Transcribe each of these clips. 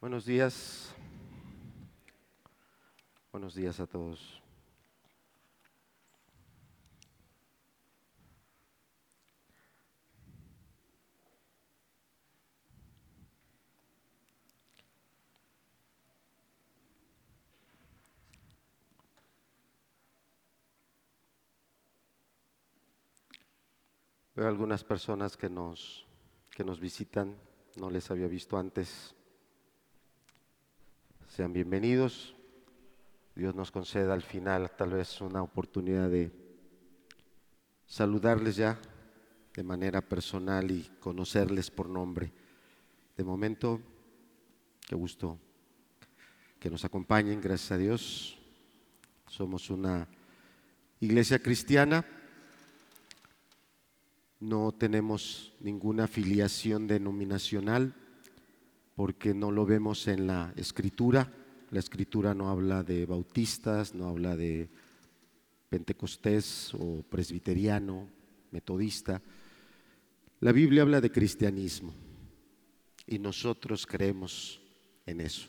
Buenos días. Buenos días a todos. Veo algunas personas que nos, que nos visitan, no les había visto antes. Sean bienvenidos. Dios nos conceda al final tal vez una oportunidad de saludarles ya de manera personal y conocerles por nombre. De momento, qué gusto que nos acompañen, gracias a Dios. Somos una iglesia cristiana, no tenemos ninguna afiliación denominacional porque no lo vemos en la escritura. La escritura no habla de bautistas, no habla de pentecostés o presbiteriano, metodista. La Biblia habla de cristianismo y nosotros creemos en eso.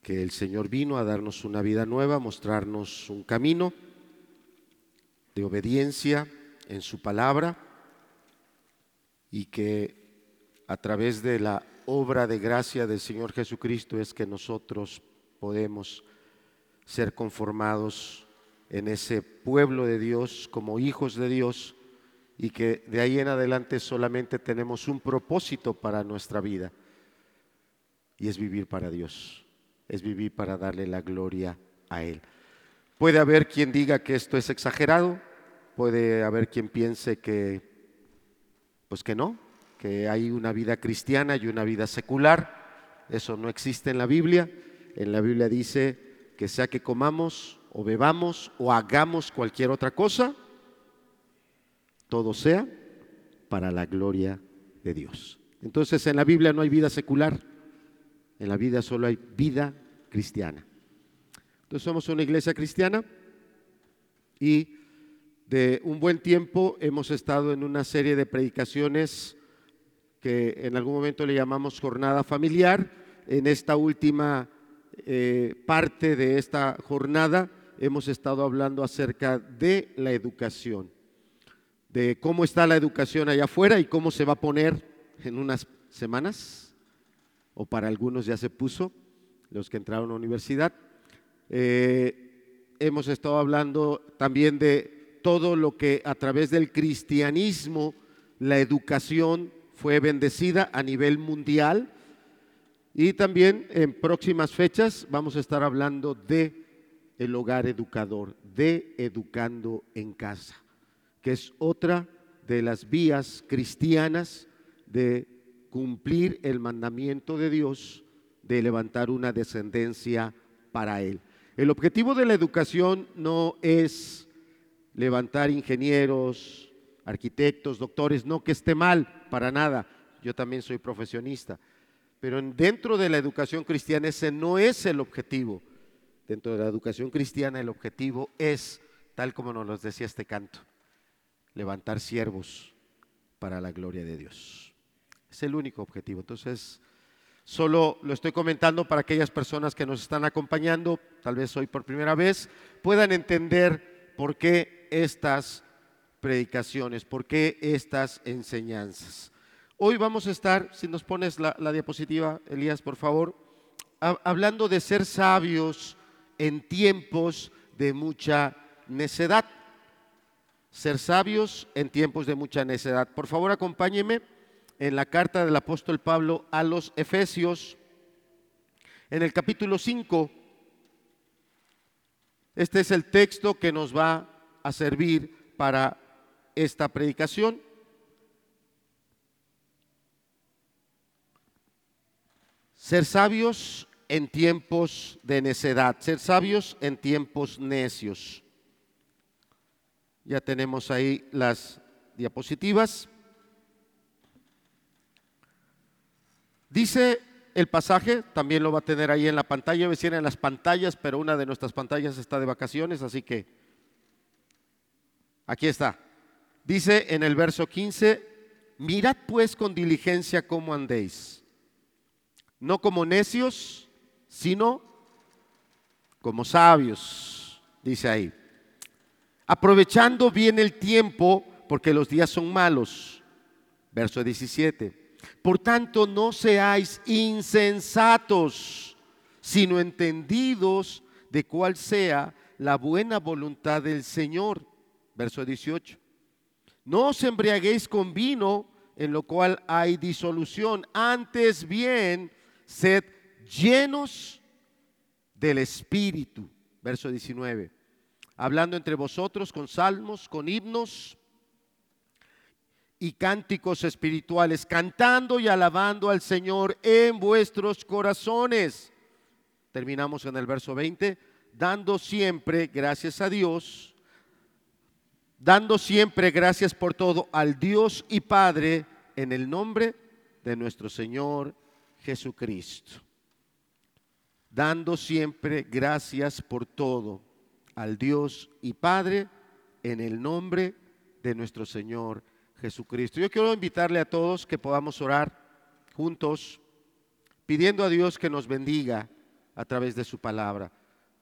Que el Señor vino a darnos una vida nueva, mostrarnos un camino de obediencia en su palabra y que a través de la obra de gracia del Señor Jesucristo es que nosotros podemos ser conformados en ese pueblo de Dios como hijos de Dios y que de ahí en adelante solamente tenemos un propósito para nuestra vida y es vivir para Dios, es vivir para darle la gloria a Él. Puede haber quien diga que esto es exagerado, puede haber quien piense que, pues que no, que hay una vida cristiana y una vida secular. Eso no existe en la Biblia. En la Biblia dice que sea que comamos o bebamos o hagamos cualquier otra cosa, todo sea para la gloria de Dios. Entonces en la Biblia no hay vida secular, en la vida solo hay vida cristiana. Entonces somos una iglesia cristiana y de un buen tiempo hemos estado en una serie de predicaciones que en algún momento le llamamos jornada familiar. En esta última eh, parte de esta jornada hemos estado hablando acerca de la educación, de cómo está la educación allá afuera y cómo se va a poner en unas semanas, o para algunos ya se puso, los que entraron a la universidad. Eh, hemos estado hablando también de todo lo que a través del cristianismo, la educación fue bendecida a nivel mundial y también en próximas fechas vamos a estar hablando de el hogar educador, de educando en casa, que es otra de las vías cristianas de cumplir el mandamiento de Dios de levantar una descendencia para Él. El objetivo de la educación no es levantar ingenieros, arquitectos, doctores, no que esté mal, para nada, yo también soy profesionista, pero dentro de la educación cristiana ese no es el objetivo. Dentro de la educación cristiana el objetivo es, tal como nos lo decía este canto, levantar siervos para la gloria de Dios. Es el único objetivo. Entonces, solo lo estoy comentando para aquellas personas que nos están acompañando, tal vez hoy por primera vez, puedan entender por qué estas predicaciones, por qué estas enseñanzas. Hoy vamos a estar, si nos pones la, diapositiva, Elías, por favor, hablando de ser sabios en tiempos de mucha necedad. Ser sabios en tiempos de mucha necedad. Por favor, acompáñeme en la carta del apóstol Pablo a los Efesios, en el capítulo 5. Este es el texto que nos va a servir para esta predicación. Ser sabios en tiempos de necedad, ser sabios en tiempos necios. Ya tenemos ahí las diapositivas. Dice el pasaje, también lo va a tener ahí en la pantalla, decir en las pantallas, pero una de nuestras pantallas está de vacaciones, así que aquí está. Dice en el verso 15, mirad pues con diligencia cómo andéis, no como necios, sino como sabios, dice ahí. Aprovechando bien el tiempo, porque los días son malos. Verso 17. Por tanto, no seáis insensatos, sino entendidos de cuál sea la buena voluntad del Señor. Verso 18. No os embriaguéis con vino, en lo cual hay disolución. Antes bien, sed llenos del Espíritu. Verso 19. Hablando entre vosotros con salmos, con himnos y cánticos espirituales, cantando y alabando al Señor en vuestros corazones. Terminamos en el verso 20, dando siempre gracias a Dios, dando siempre gracias por todo al Dios y Padre en el nombre de nuestro Señor Jesucristo. Dando siempre gracias por todo al Dios y Padre en el nombre de nuestro Señor Jesucristo. Yo quiero invitarle a todos que podamos orar juntos, pidiendo a Dios que nos bendiga a través de su palabra.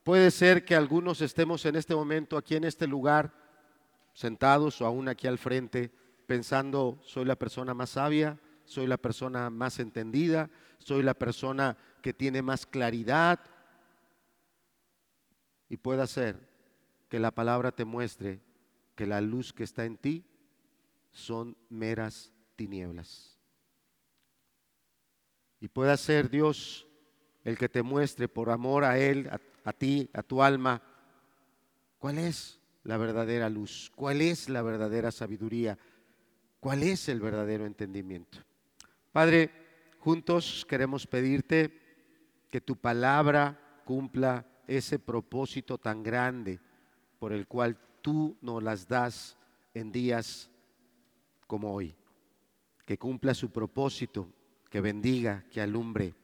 Puede ser que algunos estemos en este momento aquí en este lugar, sentados o aún aquí al frente, pensando, soy la persona más sabia, soy la persona más entendida, soy la persona que tiene más claridad. Y puede ser que la palabra te muestre que la luz que está en ti son meras tinieblas. Y pueda ser Dios el que te muestre por amor a Él, a, ti, a tu alma, cuál es la verdadera luz, cuál es la verdadera sabiduría, cuál es el verdadero entendimiento. Padre, juntos queremos pedirte que tu palabra cumpla ese propósito tan grande por el cual tú nos las das en días como hoy. Que cumpla su propósito, que bendiga, que alumbre.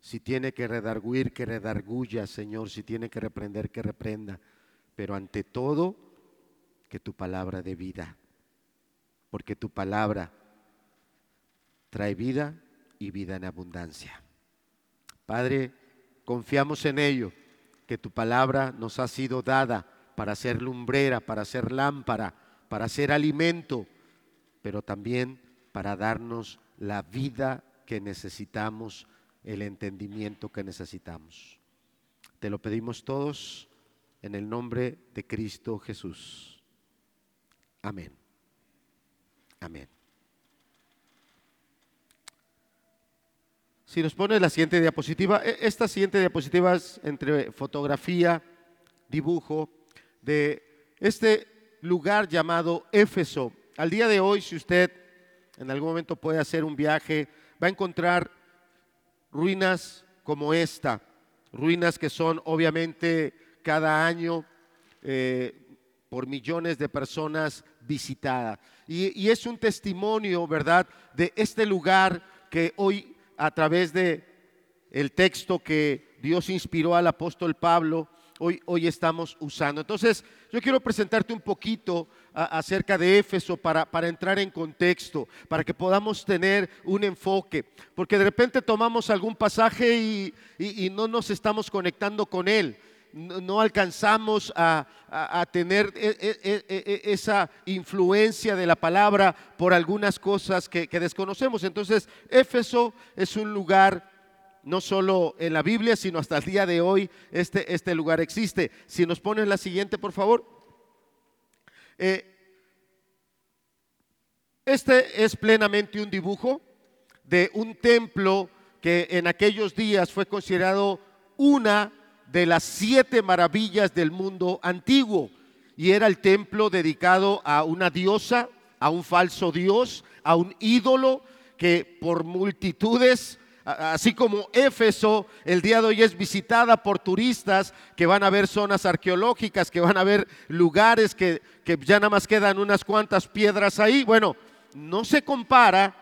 Si tiene que redarguir, que redarguya, Señor. Si tiene que reprender, que reprenda. Pero ante todo, que tu palabra dé vida. Porque tu palabra trae vida y vida en abundancia. Padre, confiamos en ello, que tu palabra nos ha sido dada para ser lumbrera, para ser lámpara, para ser alimento pero también para darnos la vida que necesitamos, el entendimiento que necesitamos. Te lo pedimos todos en el nombre de Cristo Jesús. Amén. Amén. Si nos pones la siguiente diapositiva, e, esta siguiente diapositiva es entre fotografía, dibujo de este lugar llamado Éfeso al día de hoy, si usted en algún momento puede hacer un viaje, va a encontrar ruinas como esta, ruinas que son obviamente cada año eh, por millones de personas visitadas. Y, es un testimonio, ¿verdad?, de este lugar que hoy a través de el texto que Dios inspiró al apóstol Pablo, hoy, hoy estamos usando. Entonces, yo quiero presentarte un poquito acerca de Éfeso para, para entrar en contexto, para que podamos tener un enfoque, porque de repente tomamos algún pasaje y, no nos estamos conectando con él no alcanzamos a, a, tener e, e, e, esa influencia de la palabra por algunas cosas que, que, desconocemos. Entonces, Éfeso es un lugar no solo en la Biblia, sino hasta el día de hoy este, este lugar existe. Si nos ponen la siguiente, por favor. Eh, este es plenamente un dibujo de un templo que en aquellos días fue considerado una de las siete maravillas del mundo antiguo y era el templo dedicado a una diosa, a un falso dios, a un ídolo que por multitudes Así como Éfeso el día de hoy es visitada por turistas que van a ver zonas arqueológicas, que van a ver lugares que, ya nada más quedan unas cuantas piedras ahí. Bueno, no se compara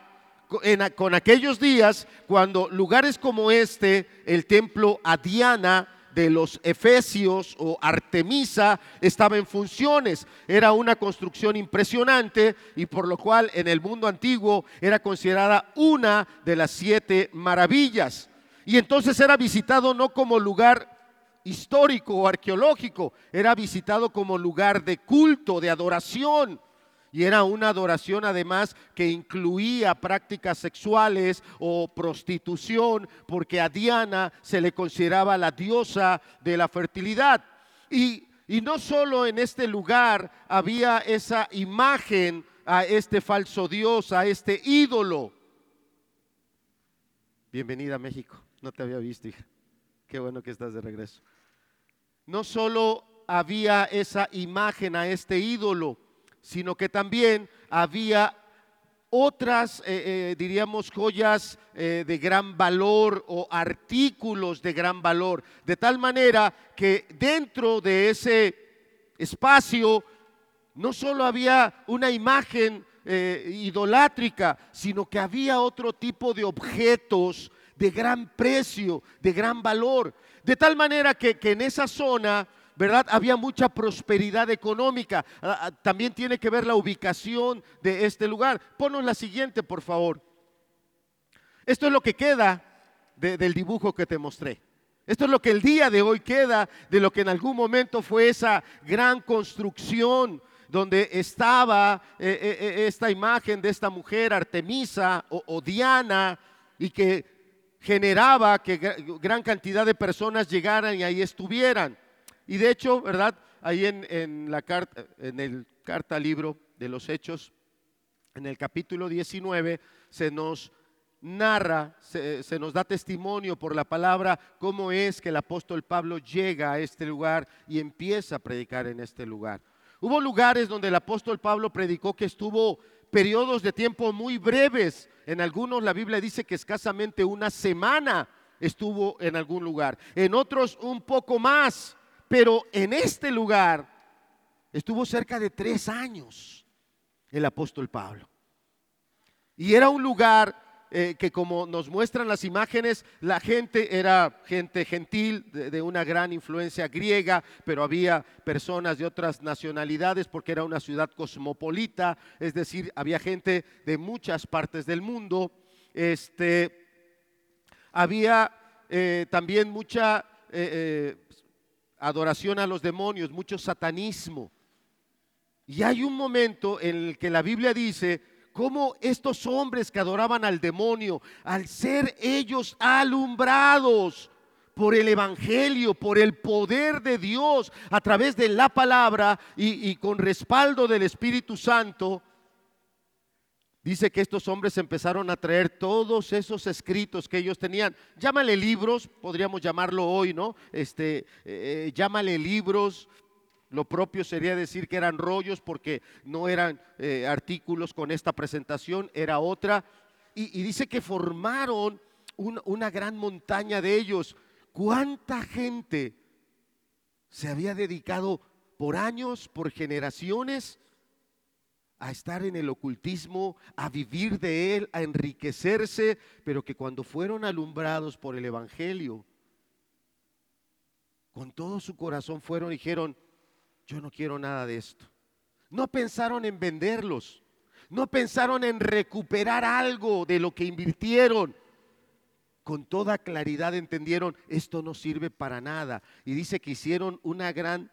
con aquellos días cuando lugares como este, el templo a Diana, de los Efesios o Artemisa estaba en funciones. Era una construcción impresionante y por lo cual en el mundo antiguo era considerada una de las siete maravillas. Y entonces era visitado no como lugar histórico o arqueológico, era visitado como lugar de culto, de adoración. Y era una adoración además que incluía prácticas sexuales o prostitución, porque a Diana se le consideraba la diosa de la fertilidad. Y, y no solo en este lugar había esa imagen a este falso dios, a este ídolo. Bienvenida a México, no te había visto, hija. Qué bueno que estás de regreso. No solo había esa imagen a este ídolo, sino que también había otras, eh, eh, diríamos, joyas eh, de gran valor o artículos de gran valor, de tal manera que dentro de ese espacio no solo había una imagen idolátrica, sino que había otro tipo de objetos de gran precio, de gran valor, de tal manera que, que en esa zona ¿verdad? Había mucha prosperidad económica. Ah, ah, también tiene que ver la ubicación de este lugar. Ponos la siguiente, por favor. Esto es lo que queda del dibujo que te mostré. Esto es lo que el día de hoy queda de lo que en algún momento fue esa gran construcción donde estaba eh, eh, eh, esta imagen de esta mujer Artemisa o Diana y que generaba que gran cantidad de personas llegaran y ahí estuvieran. Y de hecho, ¿verdad? Ahí en, la carta, en el carta libro de los Hechos, en el capítulo 19, se nos narra, se, se, nos da testimonio por la palabra cómo es que el apóstol Pablo llega a este lugar y empieza a predicar en este lugar. Hubo lugares donde el apóstol Pablo predicó que estuvo periodos de tiempo muy breves. En algunos la Biblia dice que escasamente una semana estuvo en algún lugar. En otros un poco más. Pero en este lugar estuvo cerca de tres años el apóstol Pablo. Y era un lugar eh, que como nos muestran las imágenes, la gente era gente gentil, de, una gran influencia griega, pero había personas de otras nacionalidades porque era una ciudad cosmopolita, es decir, había gente de muchas partes del mundo. Este, había eh, también mucha eh, adoración a los demonios, mucho satanismo. Y hay un momento en el que la Biblia dice cómo estos hombres que adoraban al demonio, al ser ellos alumbrados por el Evangelio, por el poder de Dios a través de la palabra y, y con respaldo del Espíritu Santo, Dice que estos hombres empezaron a traer todos esos escritos que ellos tenían. Llámale libros, podríamos llamarlo hoy, ¿no? Este, eh, eh, llámale libros. Lo propio sería decir que eran rollos porque no eran eh, artículos con esta presentación, era otra. Y, dice que formaron una gran montaña de ellos. ¿Cuánta gente se había dedicado por años, por generaciones? A estar en el ocultismo, a vivir de él, a enriquecerse, pero que cuando fueron alumbrados por el Evangelio, con todo su corazón fueron y dijeron, yo no quiero nada de esto. No pensaron en venderlos, no pensaron en recuperar algo de lo que invirtieron. Con toda claridad entendieron, esto no sirve para nada. Y dice que hicieron una gran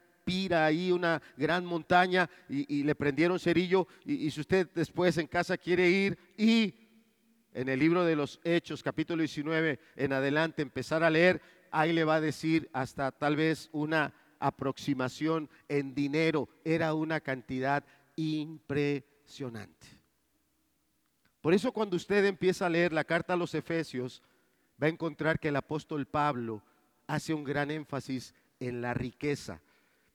ahí, una gran montaña, y, le prendieron cerillo. Y, si usted después en casa quiere ir y en el libro de los Hechos, capítulo 19 en adelante, empezar a leer, ahí le va a decir hasta tal vez una aproximación en dinero. Era una cantidad impresionante. Por eso cuando usted empieza a leer la carta a los Efesios, va a encontrar que el apóstol Pablo hace un gran énfasis en la riqueza.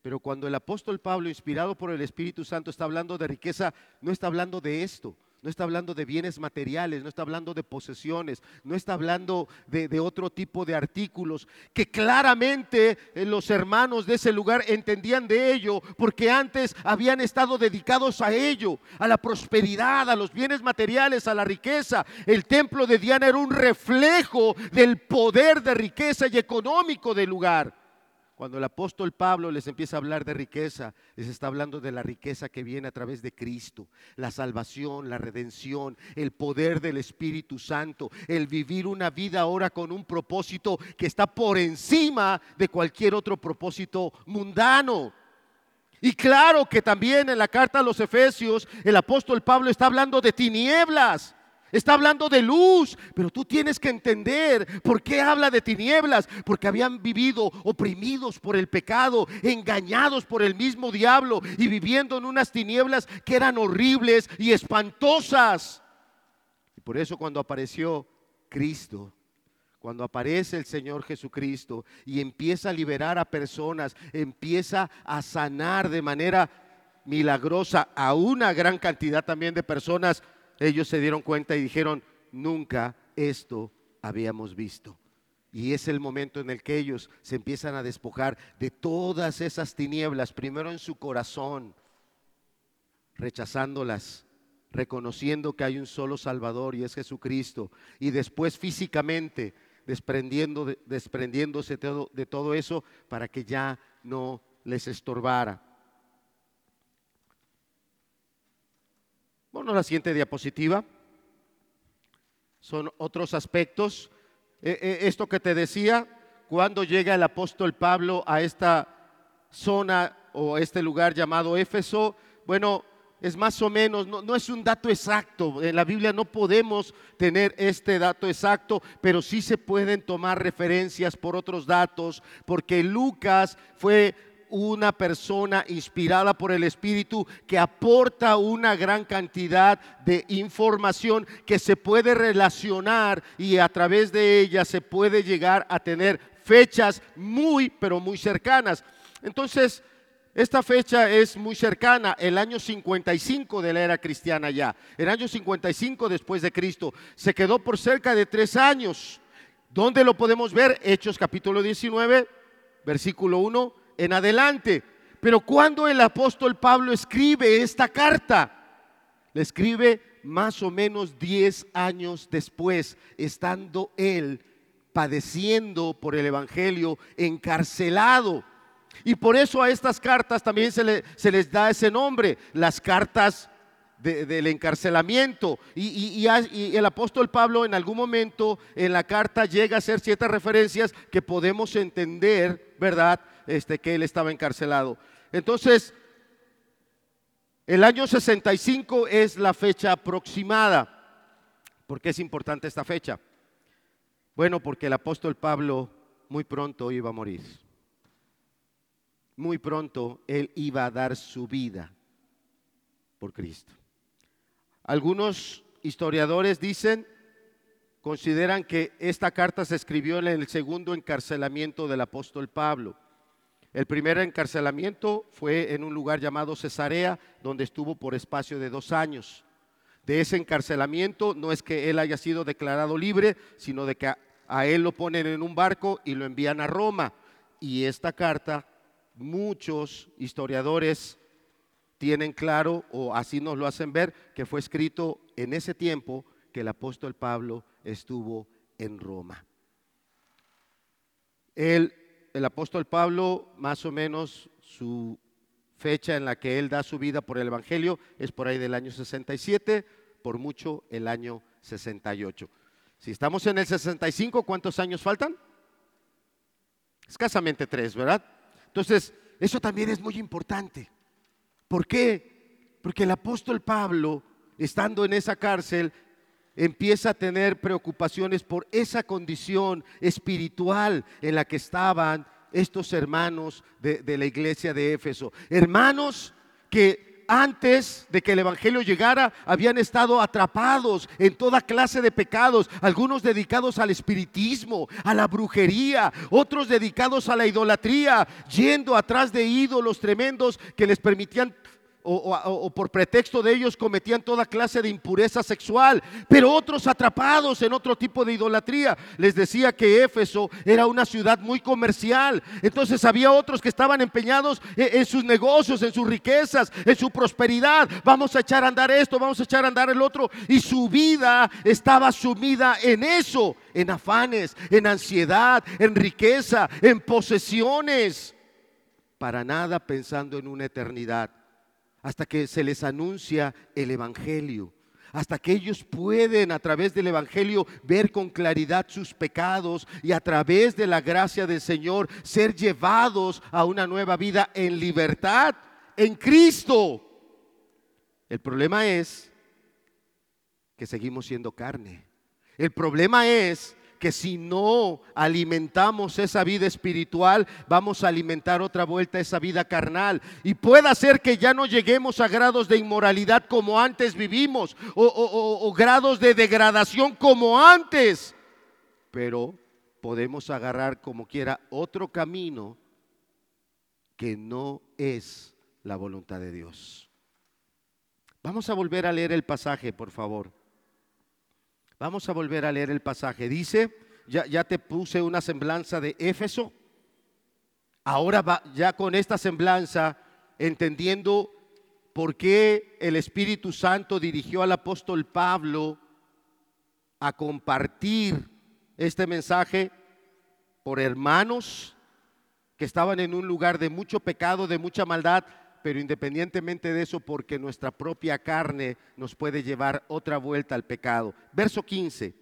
Pero cuando el apóstol Pablo, inspirado por el Espíritu Santo, está hablando de riqueza, no está hablando de esto, no está hablando de bienes materiales, no está hablando de posesiones, no está hablando de, otro tipo de artículos, que claramente eh, los hermanos de ese lugar entendían de ello, porque antes habían estado dedicados a ello, a la prosperidad, a los bienes materiales, a la riqueza. El templo de Diana era un reflejo del poder de riqueza y económico del lugar. Cuando el apóstol Pablo les empieza a hablar de riqueza, les está hablando de la riqueza que viene a través de Cristo, la salvación, la redención, el poder del Espíritu Santo, el vivir una vida ahora con un propósito que está por encima de cualquier otro propósito mundano. Y claro que también en la carta a los Efesios el apóstol Pablo está hablando de tinieblas. Está hablando de luz, pero tú tienes que entender por qué habla de tinieblas, porque habían vivido oprimidos por el pecado, engañados por el mismo diablo y viviendo en unas tinieblas que eran horribles y espantosas. Y por eso cuando apareció Cristo, cuando aparece el Señor Jesucristo y empieza a liberar a personas, empieza a sanar de manera milagrosa a una gran cantidad también de personas, ellos se dieron cuenta y dijeron, nunca esto habíamos visto. Y es el momento en el que ellos se empiezan a despojar de todas esas tinieblas, primero en su corazón, rechazándolas, reconociendo que hay un solo Salvador y es Jesucristo, y después físicamente desprendiendo, desprendiéndose de todo eso para que ya no les estorbara. Bueno, la siguiente diapositiva. Son otros aspectos. E, e, esto que te decía, cuando llega el apóstol Pablo a esta zona o este lugar llamado Éfeso, bueno, es más o menos, no, no, es un dato exacto. En la Biblia no podemos tener este dato exacto, pero sí se pueden tomar referencias por otros datos, porque Lucas fue una persona inspirada por el Espíritu que aporta una gran cantidad de información que se puede relacionar y a través de ella se puede llegar a tener fechas muy, pero muy cercanas. Entonces, esta fecha es muy cercana, el año 55 de la era cristiana ya, el año 55 después de Cristo. Se quedó por cerca de tres años. ¿Dónde lo podemos ver? Hechos capítulo 19, versículo 1 en adelante. Pero cuando el apóstol Pablo escribe esta carta, le escribe más o menos 10 años después, estando él padeciendo por el Evangelio, encarcelado. Y por eso a estas cartas también se, se les da ese nombre, las cartas del encarcelamiento. Y, y, el apóstol Pablo en algún momento en la carta llega a hacer ciertas referencias que podemos entender, ¿verdad? Este, que él estaba encarcelado. Entonces, el año 65 es la fecha aproximada. ¿Por qué es importante esta fecha? Bueno, porque el apóstol Pablo muy pronto iba a morir. Muy pronto él iba a dar su vida por Cristo. Algunos historiadores dicen, consideran que esta carta se escribió en el segundo encarcelamiento del apóstol Pablo. El primer encarcelamiento fue en un lugar llamado Cesarea, donde estuvo por espacio de dos años. De ese encarcelamiento no es que él haya sido declarado libre, sino de que a, él lo ponen en un barco y lo envían a Roma. Y esta carta, muchos historiadores tienen claro, o así nos lo hacen ver, que fue escrito en ese tiempo que el apóstol Pablo estuvo en Roma. Él el apóstol Pablo, más o menos su fecha en la que él da su vida por el Evangelio es por ahí del año 67, por mucho el año 68. Si estamos en el 65, ¿cuántos años faltan? Escasamente tres, ¿verdad? Entonces, eso también es muy importante. ¿Por qué? Porque el apóstol Pablo, estando en esa cárcel, empieza a tener preocupaciones por esa condición espiritual en la que estaban estos hermanos de, la iglesia de Éfeso. Hermanos que antes de que el Evangelio llegara habían estado atrapados en toda clase de pecados, algunos dedicados al espiritismo, a la brujería, otros dedicados a la idolatría, yendo atrás de ídolos tremendos que les permitían o, por pretexto de ellos cometían toda clase de impureza sexual, pero otros atrapados en otro tipo de idolatría. Les decía que Éfeso era una ciudad muy comercial, entonces había otros que estaban empeñados en, en sus negocios, en sus riquezas, en su prosperidad. Vamos a echar a andar esto, vamos a echar a andar el otro, y su vida estaba sumida en eso, en afanes, en ansiedad, en riqueza, en posesiones. para nada pensando en una eternidad, hasta que se les anuncia el Evangelio, hasta que ellos pueden a través del Evangelio ver con claridad sus pecados y a través de la gracia del Señor ser llevados a una nueva vida en libertad en Cristo. El problema es que seguimos siendo carne. El problema es que si no alimentamos esa vida espiritual, vamos a alimentar otra vuelta esa vida carnal. Y puede ser que ya no lleguemos a grados de inmoralidad como antes vivimos, o, grados de degradación como antes. Pero podemos agarrar como quiera otro camino que no es la voluntad de Dios. Vamos a volver a leer el pasaje, por favor. Vamos a volver a leer el pasaje. Dice, ya, te puse una semblanza de Éfeso. Ahora va, ya con esta semblanza, entendiendo por qué el Espíritu Santo dirigió al apóstol Pablo a compartir este mensaje por hermanos que estaban en un lugar de mucho pecado, de mucha maldad, pero independientemente de eso, porque nuestra propia carne nos puede llevar otra vuelta al pecado. Verso 15,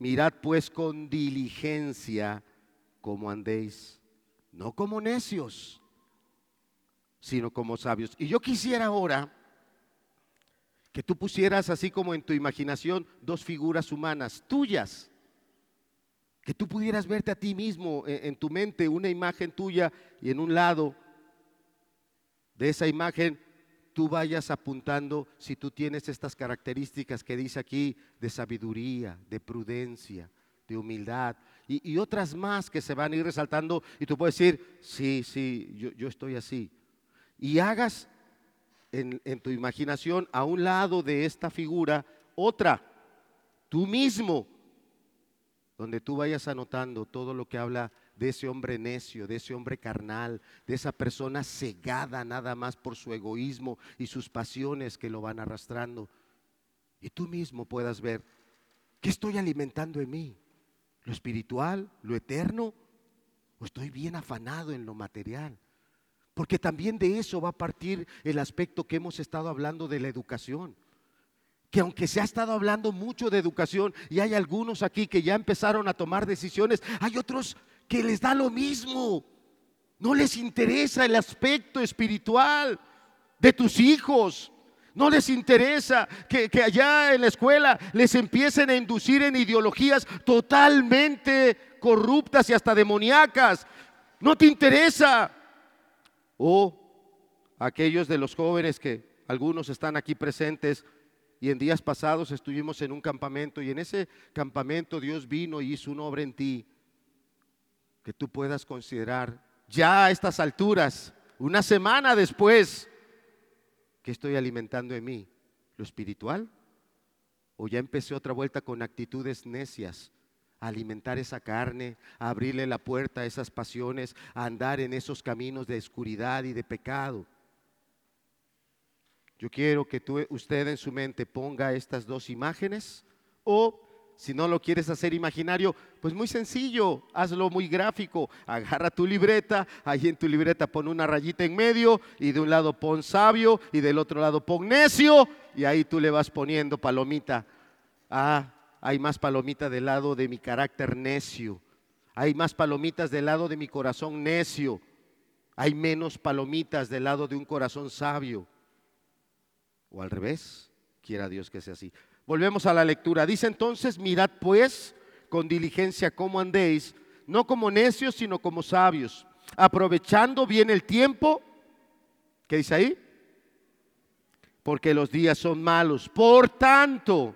mirad pues con diligencia como andéis, no como necios, sino como sabios. Y yo quisiera ahora que tú pusieras así como en tu imaginación dos figuras humanas tuyas, que tú pudieras verte a ti mismo en, en tu mente, una imagen tuya y en un lado de esa imagen tú vayas apuntando si tú tienes estas características que dice aquí de sabiduría, de prudencia, de humildad y, otras más que se van a ir resaltando y tú puedes decir, sí, sí, yo, yo estoy así. Y hagas en, en tu imaginación a un lado de esta figura otra, tú mismo, donde tú vayas anotando todo lo que habla de ese hombre necio, de ese hombre carnal, de esa persona cegada nada más por su egoísmo y sus pasiones que lo van arrastrando. Y tú mismo puedas ver, ¿qué estoy alimentando en mí? ¿Lo espiritual? ¿Lo eterno? ¿O estoy bien afanado en lo material? Porque también de eso va a partir el aspecto que hemos estado hablando de la educación que aunque se ha estado hablando mucho de educación y hay algunos aquí que ya empezaron a tomar decisiones, hay otros que les da lo mismo. No les interesa el aspecto espiritual de tus hijos. No les interesa que, allá en la escuela les empiecen a inducir en ideologías totalmente corruptas y hasta demoníacas. No te interesa. O aquellos de los jóvenes que algunos están aquí presentes y en días pasados estuvimos en un campamento y en ese campamento Dios vino y hizo una obra en ti que tú puedas considerar ya a estas alturas, una semana después, que estoy alimentando en mí? ¿Lo espiritual? ¿O ya empecé otra vuelta con actitudes necias? A alimentar esa carne, a abrirle la puerta a esas pasiones, a andar en esos caminos de oscuridad y de pecado. Yo quiero que tú, usted en su mente ponga estas dos imágenes o si no lo quieres hacer imaginario, pues muy sencillo, hazlo muy gráfico. Agarra tu libreta, ahí en tu libreta pon una rayita en medio y de un lado pon sabio y del otro lado pon necio y ahí tú le vas poniendo palomita. Ah, hay más palomita del lado de mi carácter necio. Hay más palomitas del lado de mi corazón necio. Hay menos palomitas del lado de un corazón sabio. O al revés, quiera Dios que sea así. Volvemos a la lectura. Dice entonces, mirad pues con diligencia cómo andéis, no como necios, sino como sabios, aprovechando bien el tiempo. ¿Qué dice ahí? Porque los días son malos. Por tanto,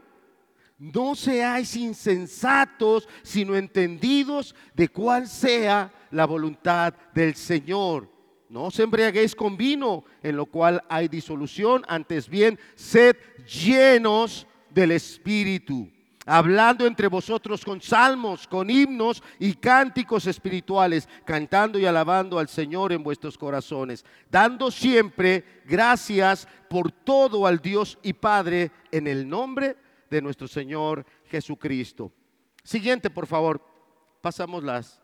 no seáis insensatos, sino entendidos de cuál sea la voluntad del Señor. No os embriaguéis con vino, en lo cual hay disolución, antes bien, sed llenos del Espíritu, hablando entre vosotros con salmos, con himnos y cánticos espirituales, cantando y alabando al Señor en vuestros corazones, dando siempre gracias por todo al Dios y Padre en el nombre de nuestro Señor Jesucristo. Siguiente, por favor. Pasamos las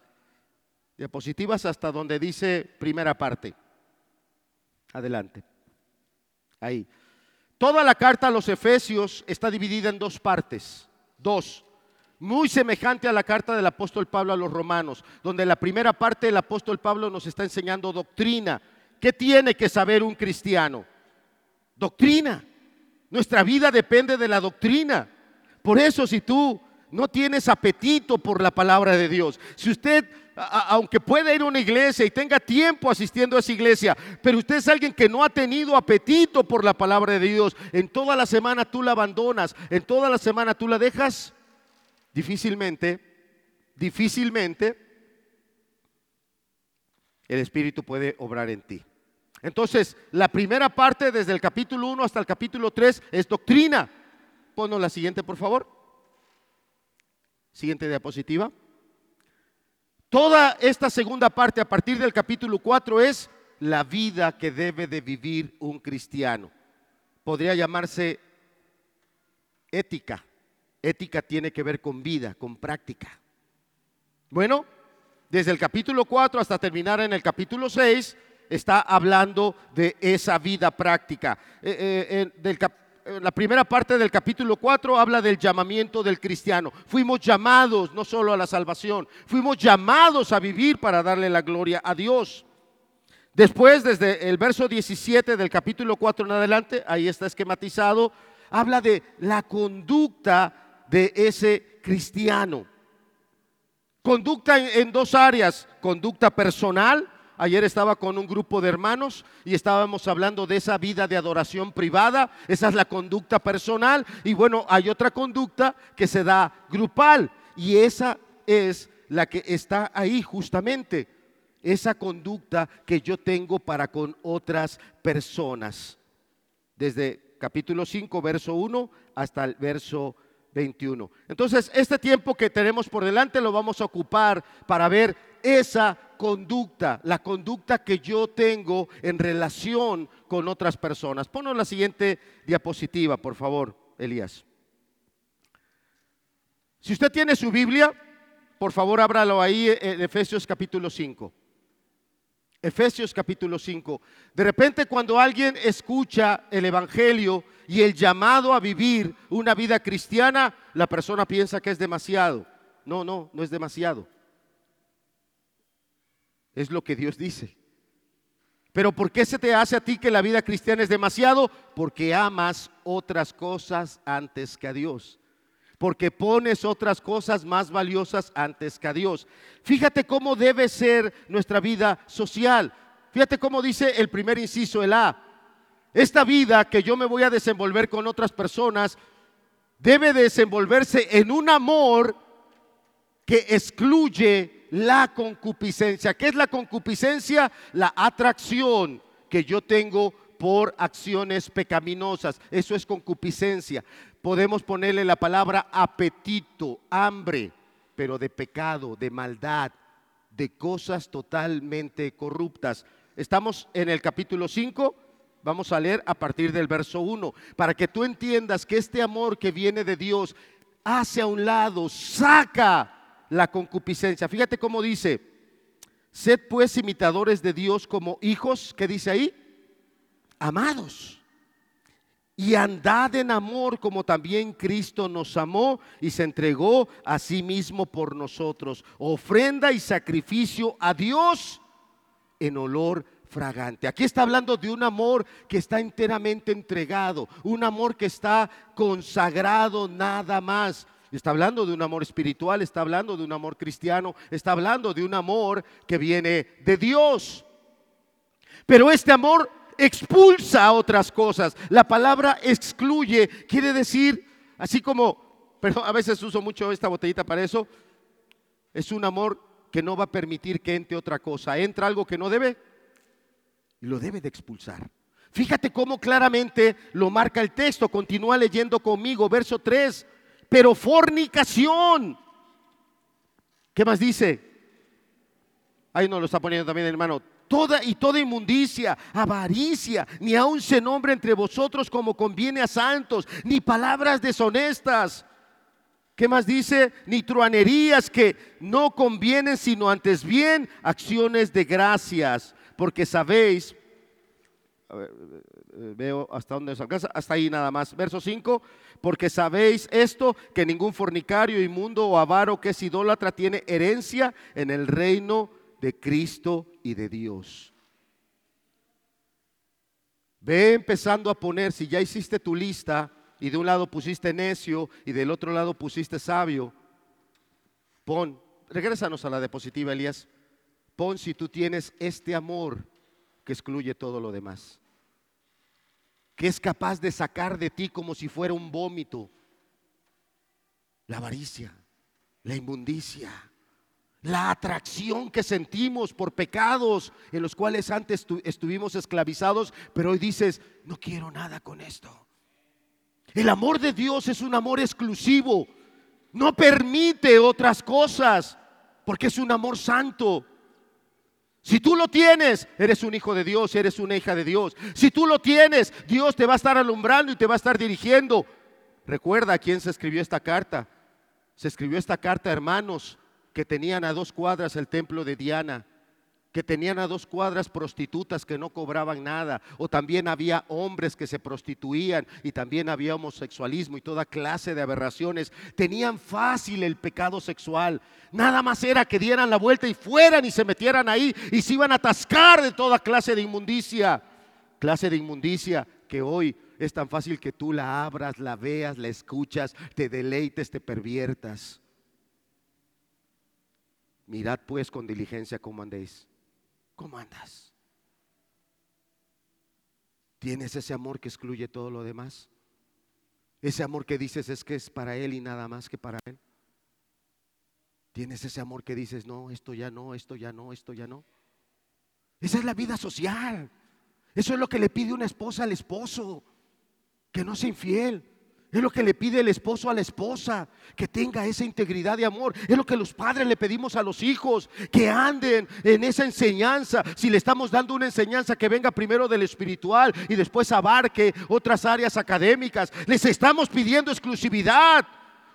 diapositivas hasta donde dice primera parte. Adelante. Ahí. Toda la carta a los Efesios está dividida en dos partes. Dos. Muy semejante a la carta del apóstol Pablo a los romanos, donde la primera parte del apóstol Pablo nos está enseñando doctrina. ¿Qué tiene que saber un cristiano? Doctrina. Nuestra vida depende de la doctrina. Por eso si tú no tienes apetito por la palabra de Dios, si usted, aunque pueda ir a una iglesia y tenga tiempo asistiendo a esa iglesia, pero usted es alguien que no ha tenido apetito por la palabra de Dios, en toda la semana tú la abandonas, en toda la semana tú la dejas, difícilmente, difícilmente el Espíritu puede obrar en ti. Entonces, la primera parte, desde el capítulo 1 hasta el capítulo 3, es doctrina. Ponnos la siguiente, por favor. Siguiente diapositiva. Toda esta segunda parte, a partir del capítulo 4, es la vida que debe de vivir un cristiano. Podría llamarse ética. Ética tiene que ver con vida, con práctica. Bueno, desde el capítulo 4 hasta terminar en el capítulo 6, está hablando de esa vida práctica. Eh, eh, la primera parte del capítulo 4 habla del llamamiento del cristiano. Fuimos llamados no solo a la salvación, fuimos llamados a vivir para darle la gloria a Dios. Después, desde el verso 17 del capítulo 4 en adelante, ahí está esquematizado, habla de la conducta de ese cristiano. Conducta en dos áreas, conducta personal, Ayer estaba con un grupo de hermanos y estábamos hablando de esa vida de adoración privada. Esa es la conducta personal. Y bueno, hay otra conducta que se da grupal. Y esa es la que está ahí justamente. Esa conducta que yo tengo para con otras personas. Desde capítulo 5, verso 1 hasta el verso 21. Entonces, este tiempo que tenemos por delante lo vamos a ocupar para ver esa conducta, la conducta que yo tengo en relación con otras personas. Ponos la siguiente diapositiva, por favor, Elías. Si usted tiene su Biblia, por favor, ábralo ahí en Efesios capítulo 5. Efesios capítulo 5. De repente cuando alguien escucha el Evangelio y el llamado a vivir una vida cristiana, la persona piensa que es demasiado. No, no, no es demasiado. Es lo que Dios dice. Pero ¿por qué se te hace a ti que la vida cristiana es demasiado? Porque amas otras cosas antes que a Dios. Porque pones otras cosas más valiosas antes que a Dios. Fíjate cómo debe ser nuestra vida social. Fíjate cómo dice el primer inciso, el A. Esta vida que yo me voy a desenvolver con otras personas debe desenvolverse en un amor que excluye la concupiscencia. ¿Qué es la concupiscencia? La atracción que yo tengo por acciones pecaminosas. Eso es concupiscencia. Podemos ponerle la palabra apetito, hambre, pero de pecado, de maldad, de cosas totalmente corruptas. Estamos en el capítulo 5. Vamos a leer a partir del verso 1, para que tú entiendas que este amor que viene de Dios hace a un lado, saca la concupiscencia. Fíjate cómo dice, sed pues imitadores de Dios como hijos, ¿qué dice ahí? Amados. Y andad en amor como también Cristo nos amó y se entregó a sí mismo por nosotros. Ofrenda y sacrificio a Dios en olor fragante. Aquí está hablando de un amor que está enteramente entregado, un amor que está consagrado nada más. Está hablando de un amor espiritual, está hablando de un amor cristiano, está hablando de un amor que viene de Dios. Pero este amor expulsa otras cosas. La palabra excluye quiere decir, así como, pero a veces uso mucho esta botellita para eso, es un amor que no va a permitir que entre otra cosa. Entra algo que no debe y lo debe de expulsar. Fíjate cómo claramente lo marca el texto. Continúa leyendo conmigo, verso 3 pero fornicación. ¿Qué más dice? Ahí nos lo está poniendo también hermano. Toda y toda inmundicia, avaricia, ni aun se nombre entre vosotros como conviene a santos, ni palabras deshonestas ¿Qué más dice? Ni truanerías que no convienen, sino antes bien acciones de gracias, porque sabéis, eh, veo hasta dónde se alcanza, hasta ahí nada más. Verso 5, porque sabéis esto, que ningún fornicario, inmundo o avaro que es idólatra tiene herencia en el reino de Cristo y de Dios. Ve empezando a poner, si ya hiciste tu lista y de un lado pusiste necio y del otro lado pusiste sabio, pon, regrésanos a la diapositiva, Elías, pon si tú tienes este amor que excluye todo lo demás, que es capaz de sacar de ti como si fuera un vómito, la avaricia, la inmundicia, la atracción que sentimos por pecados en los cuales antes estuvimos esclavizados, pero hoy dices, no quiero nada con esto. El amor de Dios es un amor exclusivo, no permite otras cosas, porque es un amor santo. Si tú lo tienes, eres un hijo de Dios, eres una hija de Dios. Si tú lo tienes, Dios te va a estar alumbrando y te va a estar dirigiendo. Recuerda a quién se escribió esta carta. Se escribió esta carta, hermanos, que tenían a dos cuadras el templo de Diana, que tenían a dos cuadras prostitutas que no cobraban nada, o también había hombres que se prostituían y también había homosexualismo y toda clase de aberraciones. Tenían fácil el pecado sexual. Nada más era que dieran la vuelta y fueran y se metieran ahí y se iban a atascar de toda clase de inmundicia. Clase de inmundicia que hoy es tan fácil que tú la abras, la veas, la escuchas, te deleites, te perviertas. Mirad pues con diligencia cómo andéis. ¿Cómo andas? ¿Tienes ese amor que excluye todo lo demás? Ese amor que dices es que es para Él y nada más que para Él. ¿Tienes ese amor que dices, no, esto ya no, esto ya no, esto ya no? Esa es la vida social. Eso es lo que le pide una esposa al esposo, que no sea infiel. Es lo que le pide el esposo a la esposa, que tenga esa integridad de amor. Es lo que los padres le pedimos a los hijos, que anden en esa enseñanza. Si le estamos dando una enseñanza que venga primero del espiritual y después abarque otras áreas académicas, les estamos pidiendo exclusividad,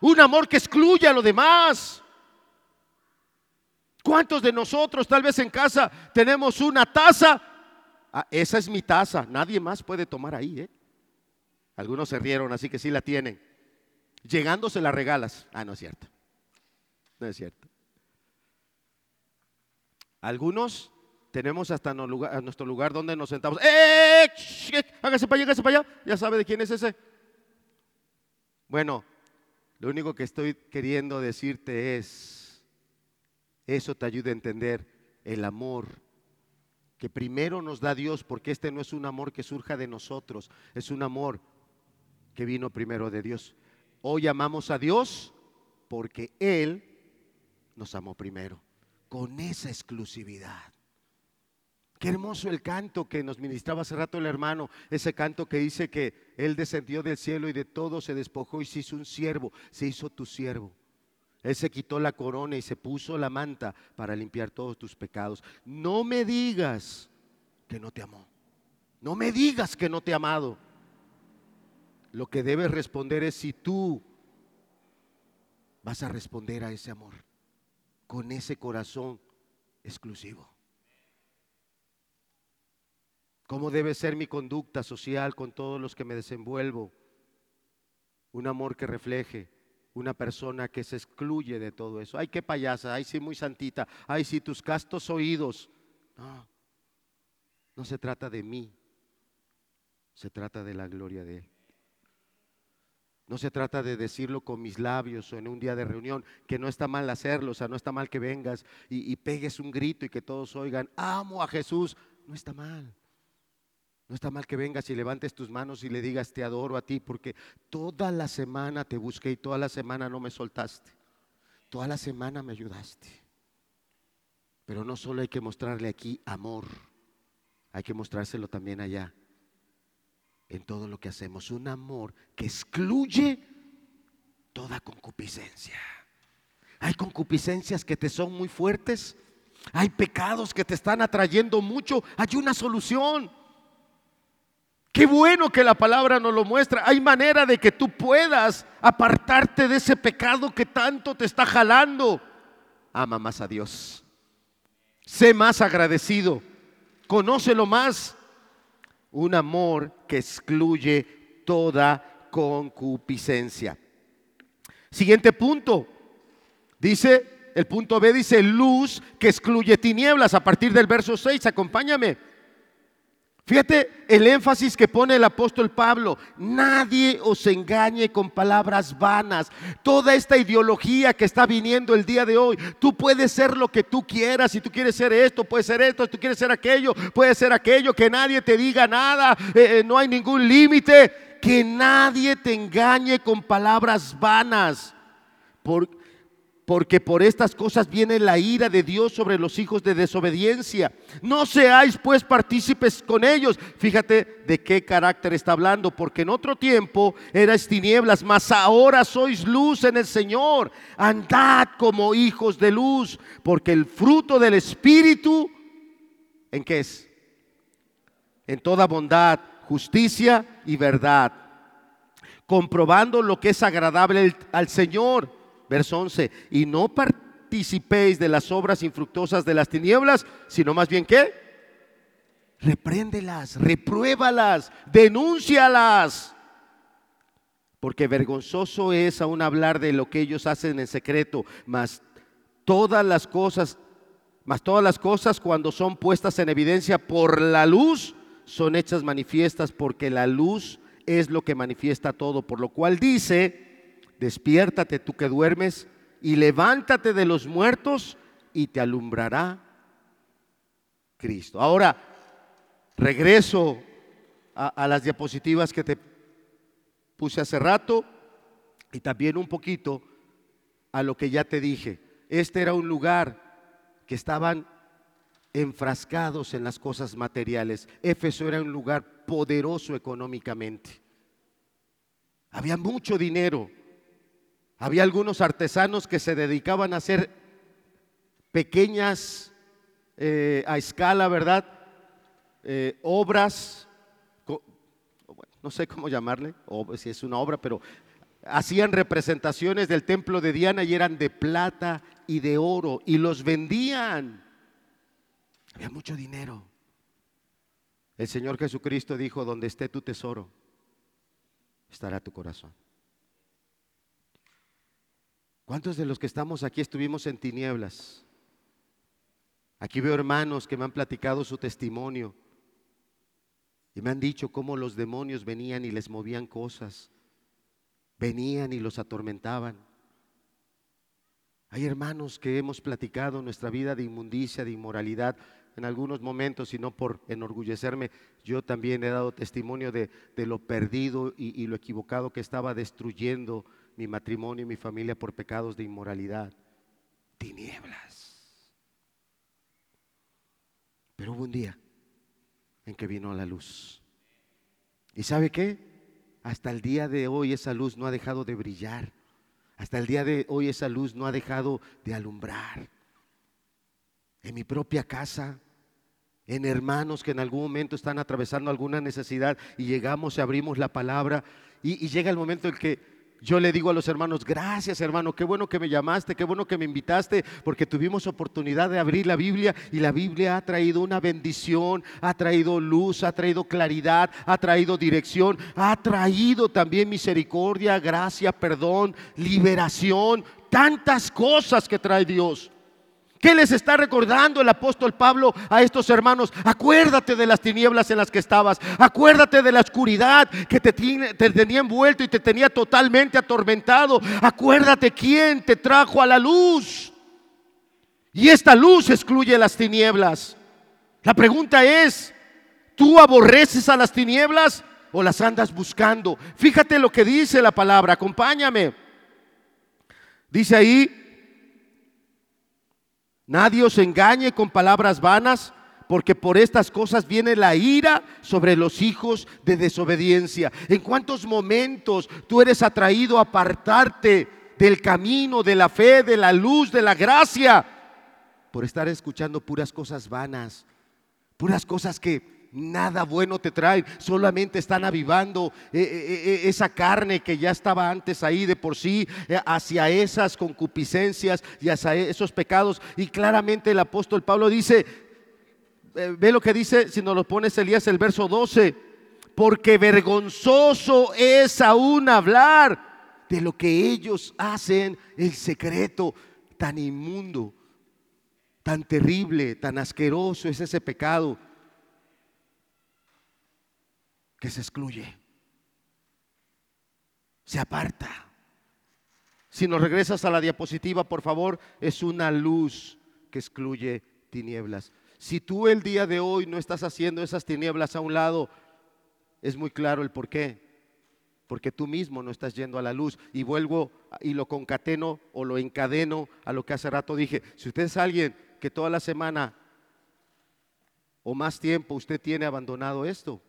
un amor que excluya a lo demás. ¿Cuántos de nosotros tal vez en casa tenemos una taza? Ah, esa es mi taza, nadie más puede tomar ahí, ¿eh? Algunos se rieron, así que sí la tienen. Llegando se la regalas. Ah, no es cierto. No es cierto. Algunos tenemos hasta nuestro lugar donde nos sentamos. ¡Eh! Hágase para allá, hágase para allá. Ya sabe de quién es ese. Bueno, lo único que estoy queriendo decirte es, eso te ayuda a entender el amor que primero nos da Dios, porque este no es un amor que surja de nosotros, es un amor que vino primero de Dios. Hoy amamos a Dios porque Él nos amó primero, con esa exclusividad. Qué hermoso el canto que nos ministraba hace rato el hermano, ese canto que dice que Él descendió del cielo y de todo se despojó y se hizo un siervo, se hizo tu siervo. Él se quitó la corona y se puso la manta para limpiar todos tus pecados. No me digas que no te amó. No me digas que no te ha amado. Lo que debes responder es si tú vas a responder a ese amor con ese corazón exclusivo. ¿Cómo debe ser mi conducta social con todos los que me desenvuelvo? Un amor que refleje una persona que se excluye de todo eso. Ay, qué payasa, ay, sí, muy santita, ay, sí, tus castos oídos. No, no se trata de mí, se trata de la gloria de Él. No se trata de decirlo con mis labios o en un día de reunión, que no está mal hacerlo, o sea, no está mal que vengas y, pegues un grito y que todos oigan, amo a Jesús. No está mal. No está mal que vengas y levantes tus manos y le digas, te adoro a ti, porque toda la semana te busqué y toda la semana no me soltaste. Toda la semana me ayudaste. Pero no solo hay que mostrarle aquí amor, hay que mostrárselo también allá en todo lo que hacemos. Un amor que excluye toda concupiscencia. Hay concupiscencias que te son muy fuertes. Hay pecados que te están atrayendo mucho. Hay una solución. Qué bueno que la palabra nos lo muestra. Hay manera de que tú puedas apartarte de ese pecado que tanto te está jalando. Ama más a Dios. Sé más agradecido. Conócelo más. Un amor que excluye toda concupiscencia. Siguiente punto. Dice, el punto B dice luz que excluye tinieblas. A partir del verso 6, acompáñame. Fíjate el énfasis que pone el apóstol Pablo. Nadie os engañe con palabras vanas. Toda esta ideología que está viniendo el día de hoy, tú puedes ser lo que tú quieras. Si tú quieres ser esto, puedes ser esto. Si tú quieres ser aquello, puedes ser aquello. Que nadie te diga nada. Eh, eh, no hay ningún límite. Que nadie te engañe con palabras vanas. Porque por estas cosas viene la ira de Dios sobre los hijos de desobediencia. No seáis pues partícipes con ellos. Fíjate de qué carácter está hablando, porque en otro tiempo erais tinieblas, mas ahora sois luz en el Señor. Andad como hijos de luz, porque el fruto del Espíritu, ¿en qué es? En toda bondad, justicia y verdad, comprobando lo que es agradable al Señor verso 11, y no participéis de las obras infructuosas de las tinieblas, sino más bien que repréndelas, repruébalas, denúncialas. Porque vergonzoso es aún hablar de lo que ellos hacen en secreto, mas todas las cosas, mas todas las cosas cuando son puestas en evidencia por la luz, son hechas manifiestas porque la luz es lo que manifiesta todo, por lo cual dice, despiértate tú que duermes y levántate de los muertos y te alumbrará Cristo. Ahora, regreso a, las diapositivas que te puse hace rato y también un poquito a lo que ya te dije. Este era un lugar que estaban enfrascados en las cosas materiales. Éfeso era un lugar poderoso económicamente. Había mucho dinero, había algunos artesanos que se dedicaban a hacer pequeñas, eh, a escala, ¿verdad? Eh, obras, no sé cómo llamarle, o si es una obra, pero hacían representaciones del templo de Diana y eran de plata y de oro y los vendían. Había mucho dinero. El Señor Jesucristo dijo, donde esté tu tesoro, estará tu corazón. ¿Cuántos de los que estamos aquí estuvimos en tinieblas? Aquí veo hermanos que me han platicado su testimonio y me han dicho cómo los demonios venían y les movían cosas, venían y los atormentaban. Hay hermanos que hemos platicado nuestra vida de inmundicia, de inmoralidad, en algunos momentos, y no por enorgullecerme, yo también he dado testimonio de, lo perdido y, lo equivocado que estaba destruyendo mi matrimonio y mi familia por pecados de inmoralidad. Tinieblas. Pero hubo un día en que vino la luz. ¿Y sabe qué? Hasta el día de hoy esa luz no ha dejado de brillar. Hasta el día de hoy esa luz no ha dejado de alumbrar. En mi propia casa, en hermanos que en algún momento están atravesando alguna necesidad y llegamos y abrimos la palabra y, y llega el momento en que yo le digo a los hermanos, gracias hermano, qué bueno que me llamaste, qué bueno que me invitaste, porque tuvimos oportunidad de abrir la Biblia y la Biblia ha traído una bendición, ha traído luz, ha traído claridad, ha traído dirección, ha traído también misericordia, gracia, perdón, liberación, tantas cosas que trae Dios. ¿Qué les está recordando el apóstol Pablo a estos hermanos? Acuérdate de las tinieblas en las que estabas. Acuérdate de la oscuridad que te, tenía envuelto y te tenía totalmente atormentado. Acuérdate quién te trajo a la luz. Y esta luz excluye las tinieblas. La pregunta es, ¿tú aborreces a las tinieblas o las andas buscando? Fíjate lo que dice la palabra, acompáñame. Dice ahí, Nadie os engañe con palabras vanas, porque por estas cosas viene la ira sobre los hijos de desobediencia. ¿En cuántos momentos tú eres atraído a apartarte del camino, de la fe, de la luz, de la gracia, por estar escuchando puras cosas vanas, puras cosas que nada bueno te traen, solamente están avivando eh, eh, eh, esa carne que ya estaba antes ahí de por sí, hacia esas concupiscencias y hacia esos pecados. Y claramente el apóstol Pablo dice, ve lo que dice, si nos lo pones Elías, el verso 12, porque vergonzoso es aún hablar de lo que ellos hacen, el secreto tan inmundo, tan terrible, tan asqueroso es ese pecado que se excluye, se aparta. Si nos regresas a la diapositiva, por favor, es una luz que excluye tinieblas. Si tú el día de hoy no estás haciendo esas tinieblas a un lado, es muy claro el por qué. Porque tú mismo no estás yendo a la luz. Y vuelvo y lo concateno o lo encadeno a lo que hace rato dije. Si usted es alguien que toda la semana o más tiempo usted tiene abandonado esto,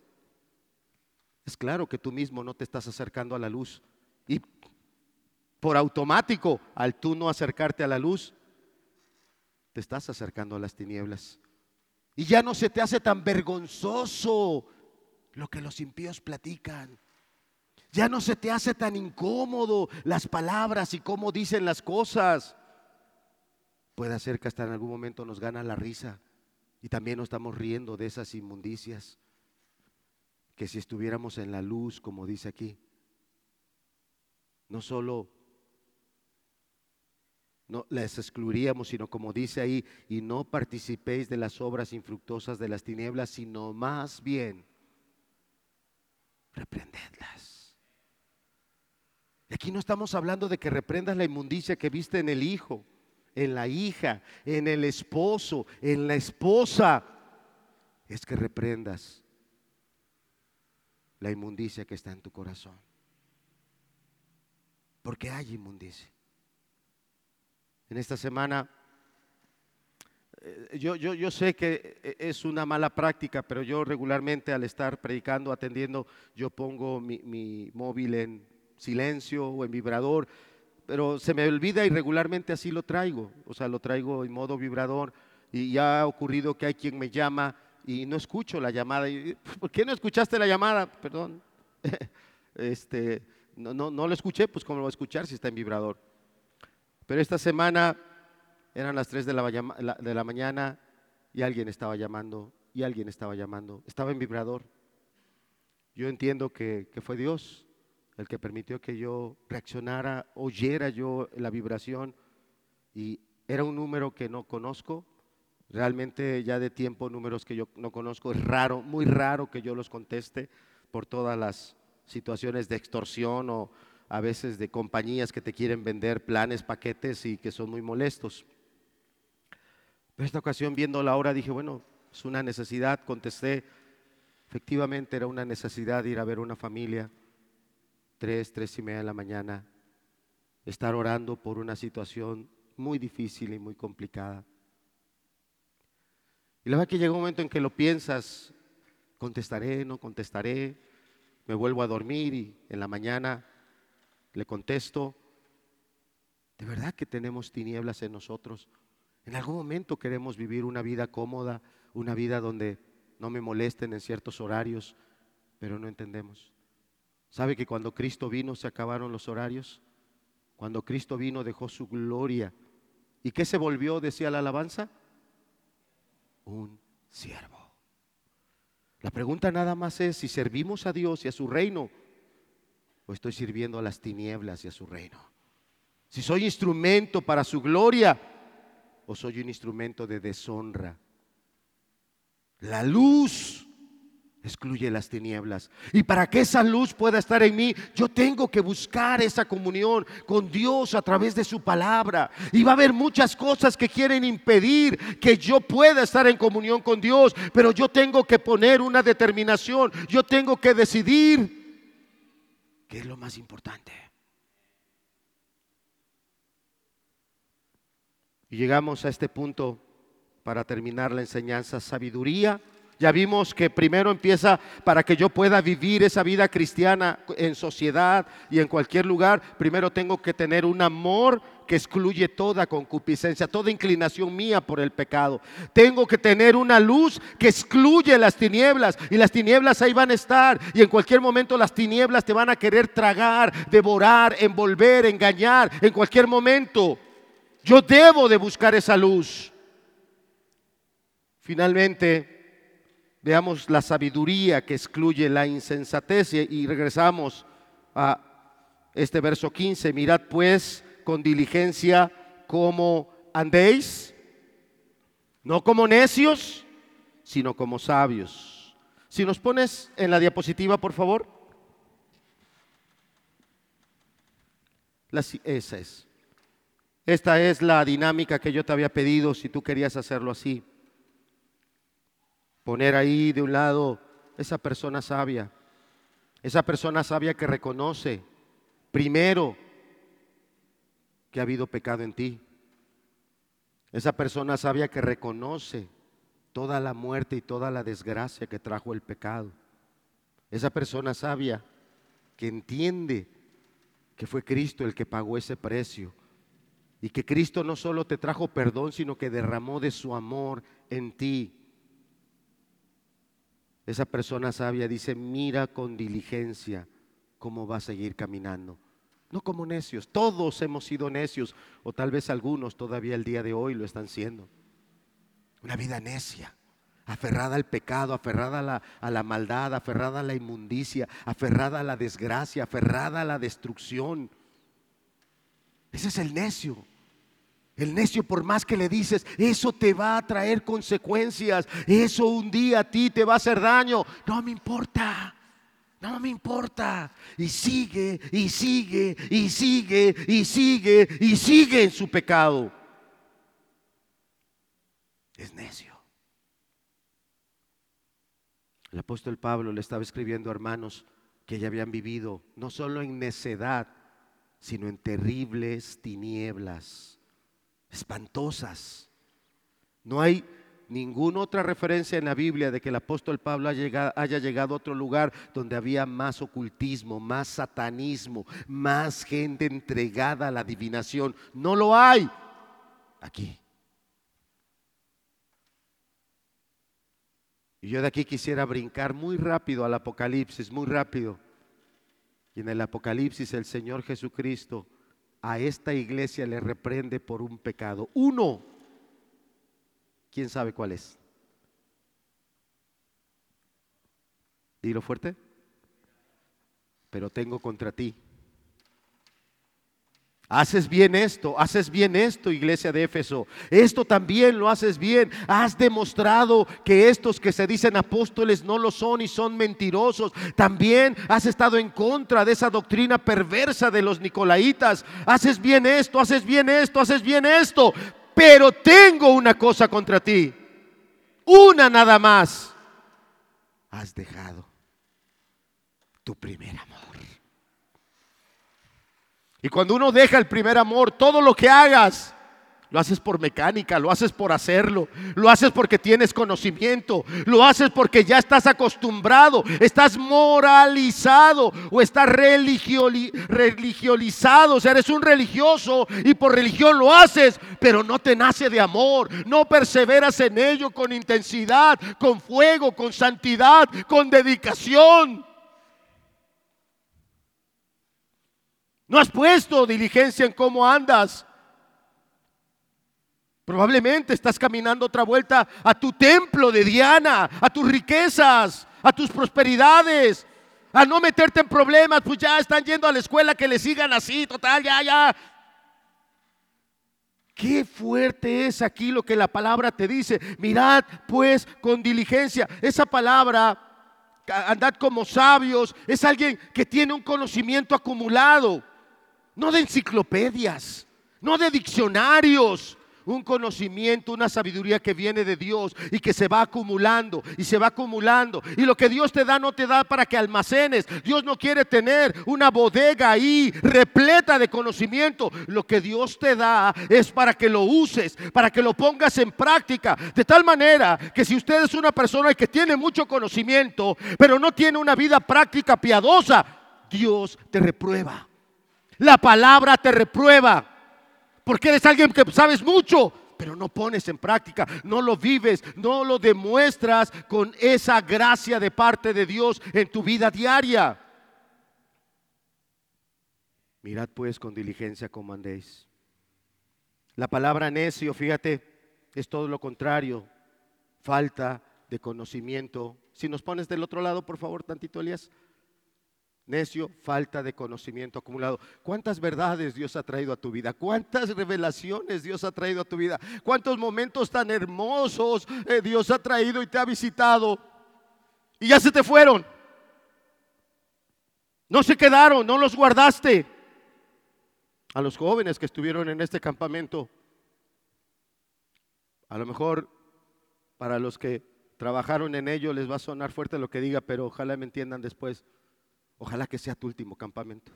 es claro que tú mismo no te estás acercando a la luz. Y por automático, al tú no acercarte a la luz, te estás acercando a las tinieblas. Y ya no se te hace tan vergonzoso lo que los impíos platican. Ya no se te hace tan incómodo las palabras y cómo dicen las cosas. Puede ser que hasta en algún momento nos gana la risa y también nos estamos riendo de esas inmundicias que si estuviéramos en la luz, como dice aquí, no solo no las excluiríamos, sino como dice ahí, y no participéis de las obras infructuosas de las tinieblas, sino más bien reprendedlas. Aquí no estamos hablando de que reprendas la inmundicia que viste en el hijo, en la hija, en el esposo, en la esposa. Es que reprendas la inmundicia que está en tu corazón. Porque hay inmundicia. En esta semana, eh, yo, yo, yo, sé que es una mala práctica, pero yo regularmente al estar predicando, atendiendo, yo pongo mi, mi móvil en silencio o en vibrador, pero se me olvida y regularmente así lo traigo, o sea, lo traigo en modo vibrador y ya ha ocurrido que hay quien me llama y no escucho la llamada. ¿Por qué no escuchaste la llamada? Perdón. Este, no, no, no lo escuché, pues cómo lo voy a escuchar si está en vibrador. Pero esta semana eran las 3 de la, de la mañana y alguien estaba llamando, y alguien estaba llamando. Estaba en vibrador. Yo entiendo que, que fue Dios el que permitió que yo reaccionara, oyera yo la vibración y era un número que no conozco, Realmente ya de tiempo números que yo no conozco, es raro, muy raro que yo los conteste por todas las situaciones de extorsión o a veces de compañías que te quieren vender planes, paquetes y que son muy molestos. Pero esta ocasión viendo la hora dije, bueno, es una necesidad, contesté, efectivamente era una necesidad ir a ver una familia, tres, tres y media de la mañana, estar orando por una situación muy difícil y muy complicada. Y la verdad que llega un momento en que lo piensas, contestaré, no contestaré, me vuelvo a dormir y en la mañana le contesto. De verdad que tenemos tinieblas en nosotros. En algún momento queremos vivir una vida cómoda, una vida donde no me molesten en ciertos horarios, pero no entendemos. ¿Sabe que cuando Cristo vino se acabaron los horarios? Cuando Cristo vino dejó su gloria. ¿Y qué se volvió? Decía la alabanza un siervo. La pregunta nada más es si servimos a Dios y a su reino o estoy sirviendo a las tinieblas y a su reino. Si soy instrumento para su gloria o soy un instrumento de deshonra. La luz excluye las tinieblas. Y para que esa luz pueda estar en mí, yo tengo que buscar esa comunión con Dios a través de su palabra. Y va a haber muchas cosas que quieren impedir que yo pueda estar en comunión con Dios, pero yo tengo que poner una determinación, yo tengo que decidir qué es lo más importante. Y llegamos a este punto para terminar la enseñanza, sabiduría Ya vimos que primero empieza para que yo pueda vivir esa vida cristiana en sociedad y en cualquier lugar. Primero tengo que tener un amor que excluye toda concupiscencia, toda inclinación mía por el pecado. Tengo que tener una luz que excluye las tinieblas y las tinieblas ahí van a estar y en cualquier momento las tinieblas te van a querer tragar, devorar, envolver, engañar, en cualquier momento. Yo debo de buscar esa luz. Finalmente, Veamos la sabiduría que excluye la insensatez y regresamos a este verso 15. Mirad pues con diligencia cómo andéis, no como necios, sino como sabios. Si nos pones en la diapositiva, por favor. esa es. Esta es la dinámica que yo te había pedido si tú querías hacerlo así poner ahí de un lado esa persona sabia, esa persona sabia que reconoce primero que ha habido pecado en ti, esa persona sabia que reconoce toda la muerte y toda la desgracia que trajo el pecado, esa persona sabia que entiende que fue Cristo el que pagó ese precio y que Cristo no solo te trajo perdón, sino que derramó de su amor en ti esa persona sabia dice, mira con diligencia cómo va a seguir caminando. No como necios, todos hemos sido necios, o tal vez algunos todavía el día de hoy lo están siendo. Una vida necia, aferrada al pecado, aferrada a la, maldad, aferrada a la inmundicia, aferrada a la desgracia, aferrada a la destrucción. Ese es el necio. El necio, por más que le dices, eso te va a traer consecuencias, eso un día a ti te va a hacer daño. No me importa, no me importa. Y sigue, y sigue, y sigue, y sigue, y sigue en su pecado. Es necio. El apóstol Pablo le estaba escribiendo a hermanos que ya habían vivido no solo en necedad, sino en terribles tinieblas espantosas. No hay ninguna otra referencia en la Biblia de que el apóstol Pablo haya llegado, a otro lugar donde había más ocultismo, más satanismo, más gente entregada a la adivinación. No lo hay aquí. Y yo de aquí quisiera brincar muy rápido al Apocalipsis, muy rápido. Y en el Apocalipsis el Señor Jesucristo a esta iglesia le reprende por un pecado. Uno. ¿Quién sabe cuál es? Dilo fuerte. Pero tengo contra ti Haces bien esto, haces bien esto, iglesia de Éfeso. Esto también lo haces bien. Has demostrado que estos que se dicen apóstoles no lo son y son mentirosos. También has estado en contra de esa doctrina perversa de los nicolaitas. Haces bien esto, haces bien esto, haces bien esto. Pero tengo una cosa contra ti. Una nada más. Has dejado tu primer amor. Y cuando uno deja el primer amor, todo lo que hagas, lo haces por mecánica, lo haces por hacerlo, lo haces porque tienes conocimiento, lo haces porque ya estás acostumbrado, estás moralizado o estás religiolizado, o sea, eres un religioso y por religión lo haces, pero no te nace de amor, no perseveras en ello con intensidad, con fuego, con santidad, con dedicación. No has puesto diligencia en cómo andas. Probablemente estás caminando otra vuelta a tu templo de Diana, a tus riquezas, a tus prosperidades, a no meterte en problemas, pues ya están yendo a la escuela que le sigan así, total, ya, ya. Qué fuerte es aquí lo que la palabra te dice. Mirad pues con diligencia. Esa palabra, andad como sabios, es alguien que tiene un conocimiento acumulado no de enciclopedias, no de diccionarios. un conocimiento, una sabiduría que viene de Dios y que se va acumulando y se va acumulando. Y lo que Dios te da no te da para que almacenes. Dios no quiere tener una bodega ahí repleta de conocimiento. Lo que Dios te da es para que lo uses, para que lo pongas en práctica. De tal manera que si usted es una persona que tiene mucho conocimiento, pero no tiene una vida práctica piadosa, Dios te reprueba. La palabra te reprueba. Porque eres alguien que sabes mucho, pero no pones en práctica, no lo vives, no lo demuestras con esa gracia de parte de Dios en tu vida diaria. Mirad pues con diligencia cómo andéis. La palabra necio, fíjate, es todo lo contrario, falta de conocimiento. Si nos pones del otro lado, por favor, tantito, Elías. Necio, falta de conocimiento acumulado. ¿Cuántas verdades Dios ha traído a tu vida? ¿Cuántas revelaciones Dios ha traído a tu vida? ¿Cuántos momentos tan hermosos eh, Dios ha traído y te ha visitado? Y ya se te fueron. No se quedaron, no los guardaste. A los jóvenes que estuvieron en este campamento, a lo mejor para los que trabajaron en ello les va a sonar fuerte lo que diga, pero ojalá me entiendan después. Ojalá que sea tu último campamento.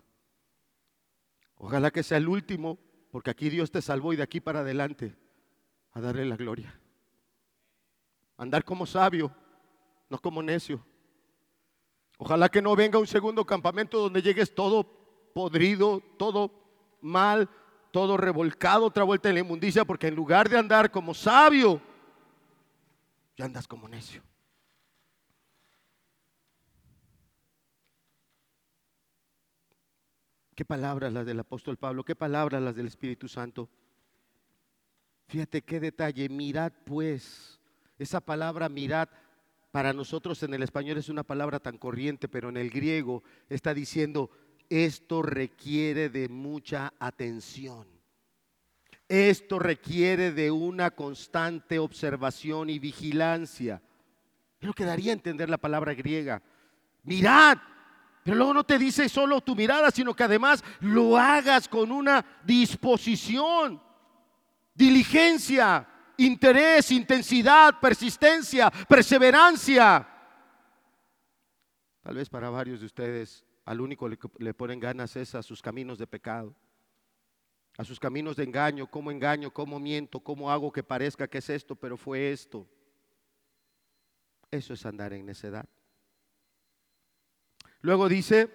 Ojalá que sea el último, porque aquí Dios te salvó y de aquí para adelante a darle la gloria. Andar como sabio, no como necio. Ojalá que no venga un segundo campamento donde llegues todo podrido, todo mal, todo revolcado, otra vuelta en la inmundicia, porque en lugar de andar como sabio, ya andas como necio. Qué palabras las del apóstol Pablo, qué palabras las del Espíritu Santo. Fíjate qué detalle, mirad pues, esa palabra mirad para nosotros en el español es una palabra tan corriente, pero en el griego está diciendo, esto requiere de mucha atención. Esto requiere de una constante observación y vigilancia. Lo que daría a entender la palabra griega. Mirad, pero luego no te dice solo tu mirada, sino que además lo hagas con una disposición, diligencia, interés, intensidad, persistencia, perseverancia. Tal vez para varios de ustedes al único que le ponen ganas es a sus caminos de pecado, a sus caminos de engaño, cómo engaño, cómo miento, cómo hago que parezca que es esto, pero fue esto. Eso es andar en necedad. Luego dice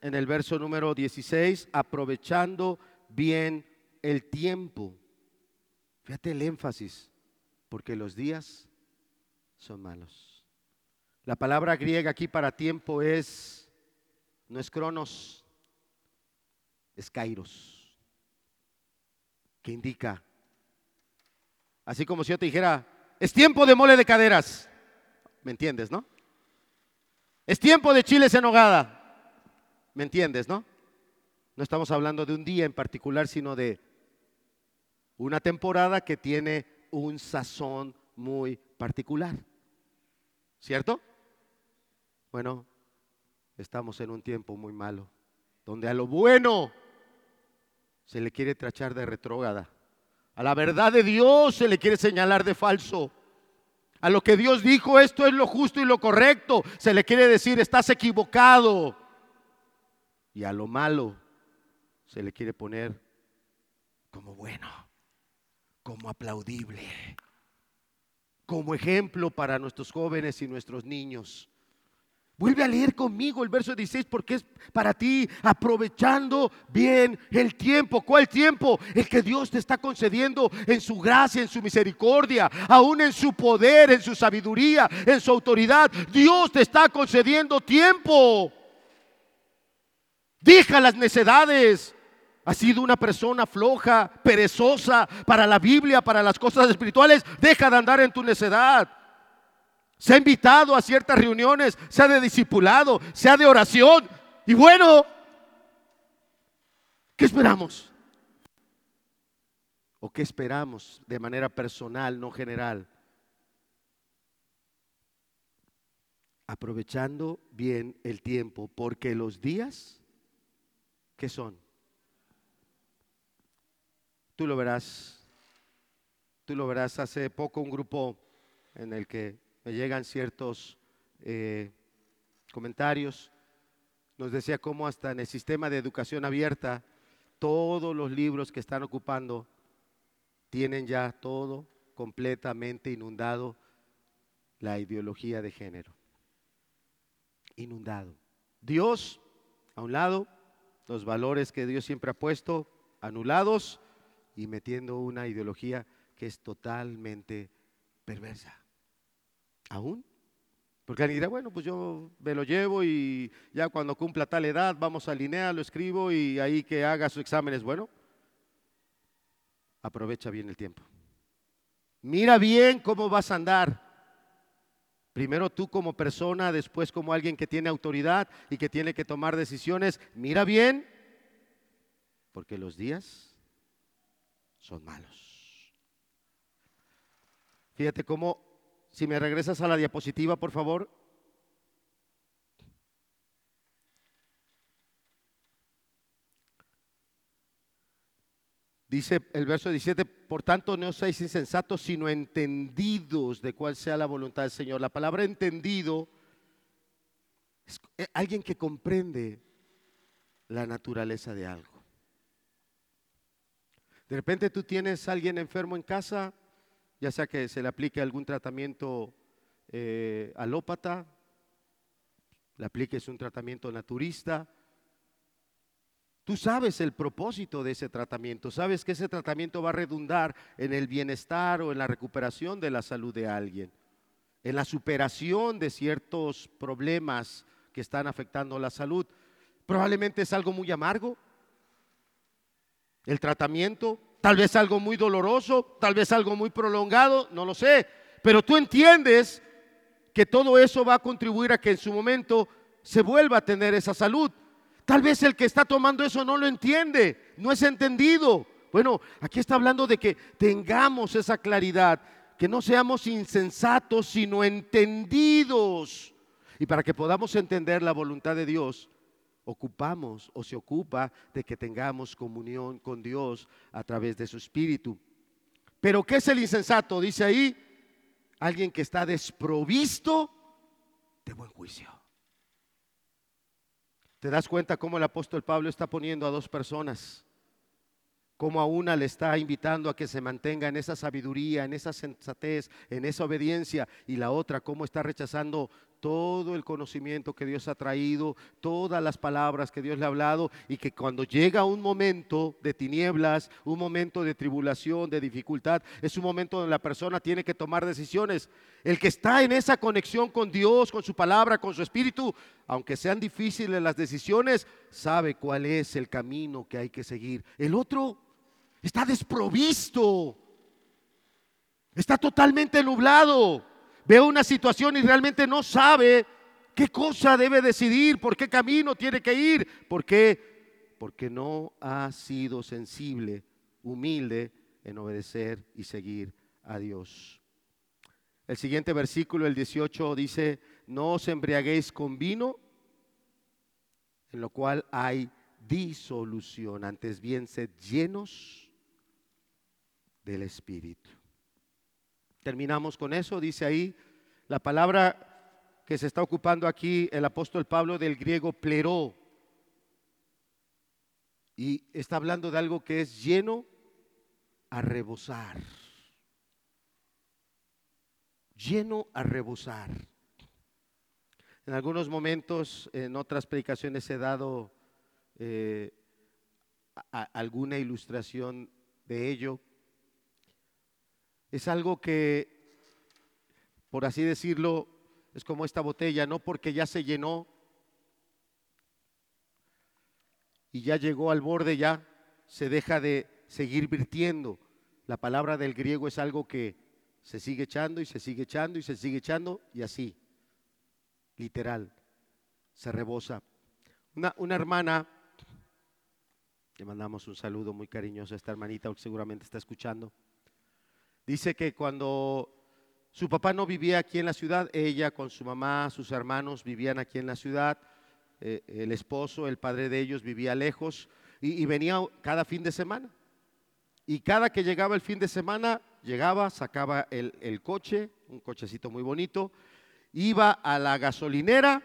en el verso número 16, aprovechando bien el tiempo. Fíjate el énfasis, porque los días son malos. La palabra griega aquí para tiempo es, no es cronos, es kairos, que indica, así como si yo te dijera, es tiempo de mole de caderas, ¿me entiendes, no? Es tiempo de chiles en hogada. ¿Me entiendes, no? No estamos hablando de un día en particular, sino de una temporada que tiene un sazón muy particular. ¿Cierto? Bueno, estamos en un tiempo muy malo, donde a lo bueno se le quiere trachar de retrógada. A la verdad de Dios se le quiere señalar de falso. A lo que Dios dijo, esto es lo justo y lo correcto, se le quiere decir, estás equivocado. Y a lo malo se le quiere poner como bueno, como aplaudible, como ejemplo para nuestros jóvenes y nuestros niños. Vuelve a leer conmigo el verso 16 porque es para ti aprovechando bien el tiempo. ¿Cuál tiempo? El que Dios te está concediendo en su gracia, en su misericordia, aún en su poder, en su sabiduría, en su autoridad. Dios te está concediendo tiempo. Deja las necedades. Has sido una persona floja, perezosa para la Biblia, para las cosas espirituales. Deja de andar en tu necedad. Se ha invitado a ciertas reuniones, sea de discipulado, sea de oración. Y bueno, ¿qué esperamos? ¿O qué esperamos de manera personal, no general? Aprovechando bien el tiempo, porque los días, ¿qué son? Tú lo verás tú lo verás, hace poco un grupo en el que me llegan ciertos eh, comentarios, nos decía cómo hasta en el sistema de educación abierta, todos los libros que están ocupando tienen ya todo completamente inundado la ideología de género. Inundado. Dios, a un lado, los valores que Dios siempre ha puesto, anulados y metiendo una ideología que es totalmente perversa. ¿Aún? Porque alguien dirá, bueno, pues yo me lo llevo y ya cuando cumpla tal edad vamos a alinear, lo escribo y ahí que haga su examen es bueno. Aprovecha bien el tiempo. Mira bien cómo vas a andar. Primero tú como persona, después como alguien que tiene autoridad y que tiene que tomar decisiones. Mira bien, porque los días son malos. Fíjate cómo, si me regresas a la diapositiva, por favor. Dice el verso 17, por tanto no seáis insensatos, sino entendidos de cuál sea la voluntad del Señor. La palabra entendido es eh, alguien que comprende la naturaleza de algo. De repente tú tienes a alguien enfermo en casa, ya sea que se le aplique algún tratamiento eh, alópata, le apliques un tratamiento naturista, Tú sabes el propósito de ese tratamiento, sabes que ese tratamiento va a redundar en el bienestar o en la recuperación de la salud de alguien, en la superación de ciertos problemas que están afectando la salud. Probablemente es algo muy amargo, el tratamiento, tal vez algo muy doloroso, tal vez algo muy prolongado, no lo sé, pero tú entiendes que todo eso va a contribuir a que en su momento se vuelva a tener esa salud. Tal vez el que está tomando eso no lo entiende, no es entendido. Bueno, aquí está hablando de que tengamos esa claridad, que no seamos insensatos, sino entendidos. Y para que podamos entender la voluntad de Dios, ocupamos o se ocupa de que tengamos comunión con Dios a través de su Espíritu. Pero ¿qué es el insensato? Dice ahí, alguien que está desprovisto de buen juicio. ¿Te das cuenta cómo el apóstol Pablo está poniendo a dos personas? Cómo a una le está invitando a que se mantenga en esa sabiduría, en esa sensatez, en esa obediencia, y la otra cómo está rechazando todo el conocimiento que Dios ha traído, todas las palabras que Dios le ha hablado, y que cuando llega un momento de tinieblas, un momento de tribulación, de dificultad, es un momento donde la persona tiene que tomar decisiones. El que está en esa conexión con Dios, con su palabra, con su espíritu, aunque sean difíciles las decisiones, sabe cuál es el camino que hay que seguir. El otro está desprovisto, está totalmente nublado ve una situación y realmente no sabe qué cosa debe decidir, por qué camino tiene que ir. ¿Por qué? Porque no ha sido sensible, humilde en obedecer y seguir a Dios. El siguiente versículo, el 18, dice, no os embriaguéis con vino, en lo cual hay disolución, antes bien sed llenos del Espíritu. Terminamos con eso, dice ahí la palabra que se está ocupando aquí el apóstol Pablo del griego pleró. Y está hablando de algo que es lleno a rebosar. Lleno a rebosar. En algunos momentos, en otras predicaciones he dado eh, alguna ilustración de ello. Es algo que, por así decirlo, es como esta botella, no porque ya se llenó y ya llegó al borde, ya se deja de seguir virtiendo. La palabra del griego es algo que se sigue echando y se sigue echando y se sigue echando y así, literal, se rebosa. Una, una hermana, le mandamos un saludo muy cariñoso a esta hermanita que seguramente está escuchando. Dice que cuando su papá no vivía aquí en la ciudad, ella con su mamá, sus hermanos vivían aquí en la ciudad, eh, el esposo, el padre de ellos vivía lejos y, venía cada fin de semana. Y cada que llegaba el fin de semana, llegaba, sacaba el, el coche, un cochecito muy bonito, iba a la gasolinera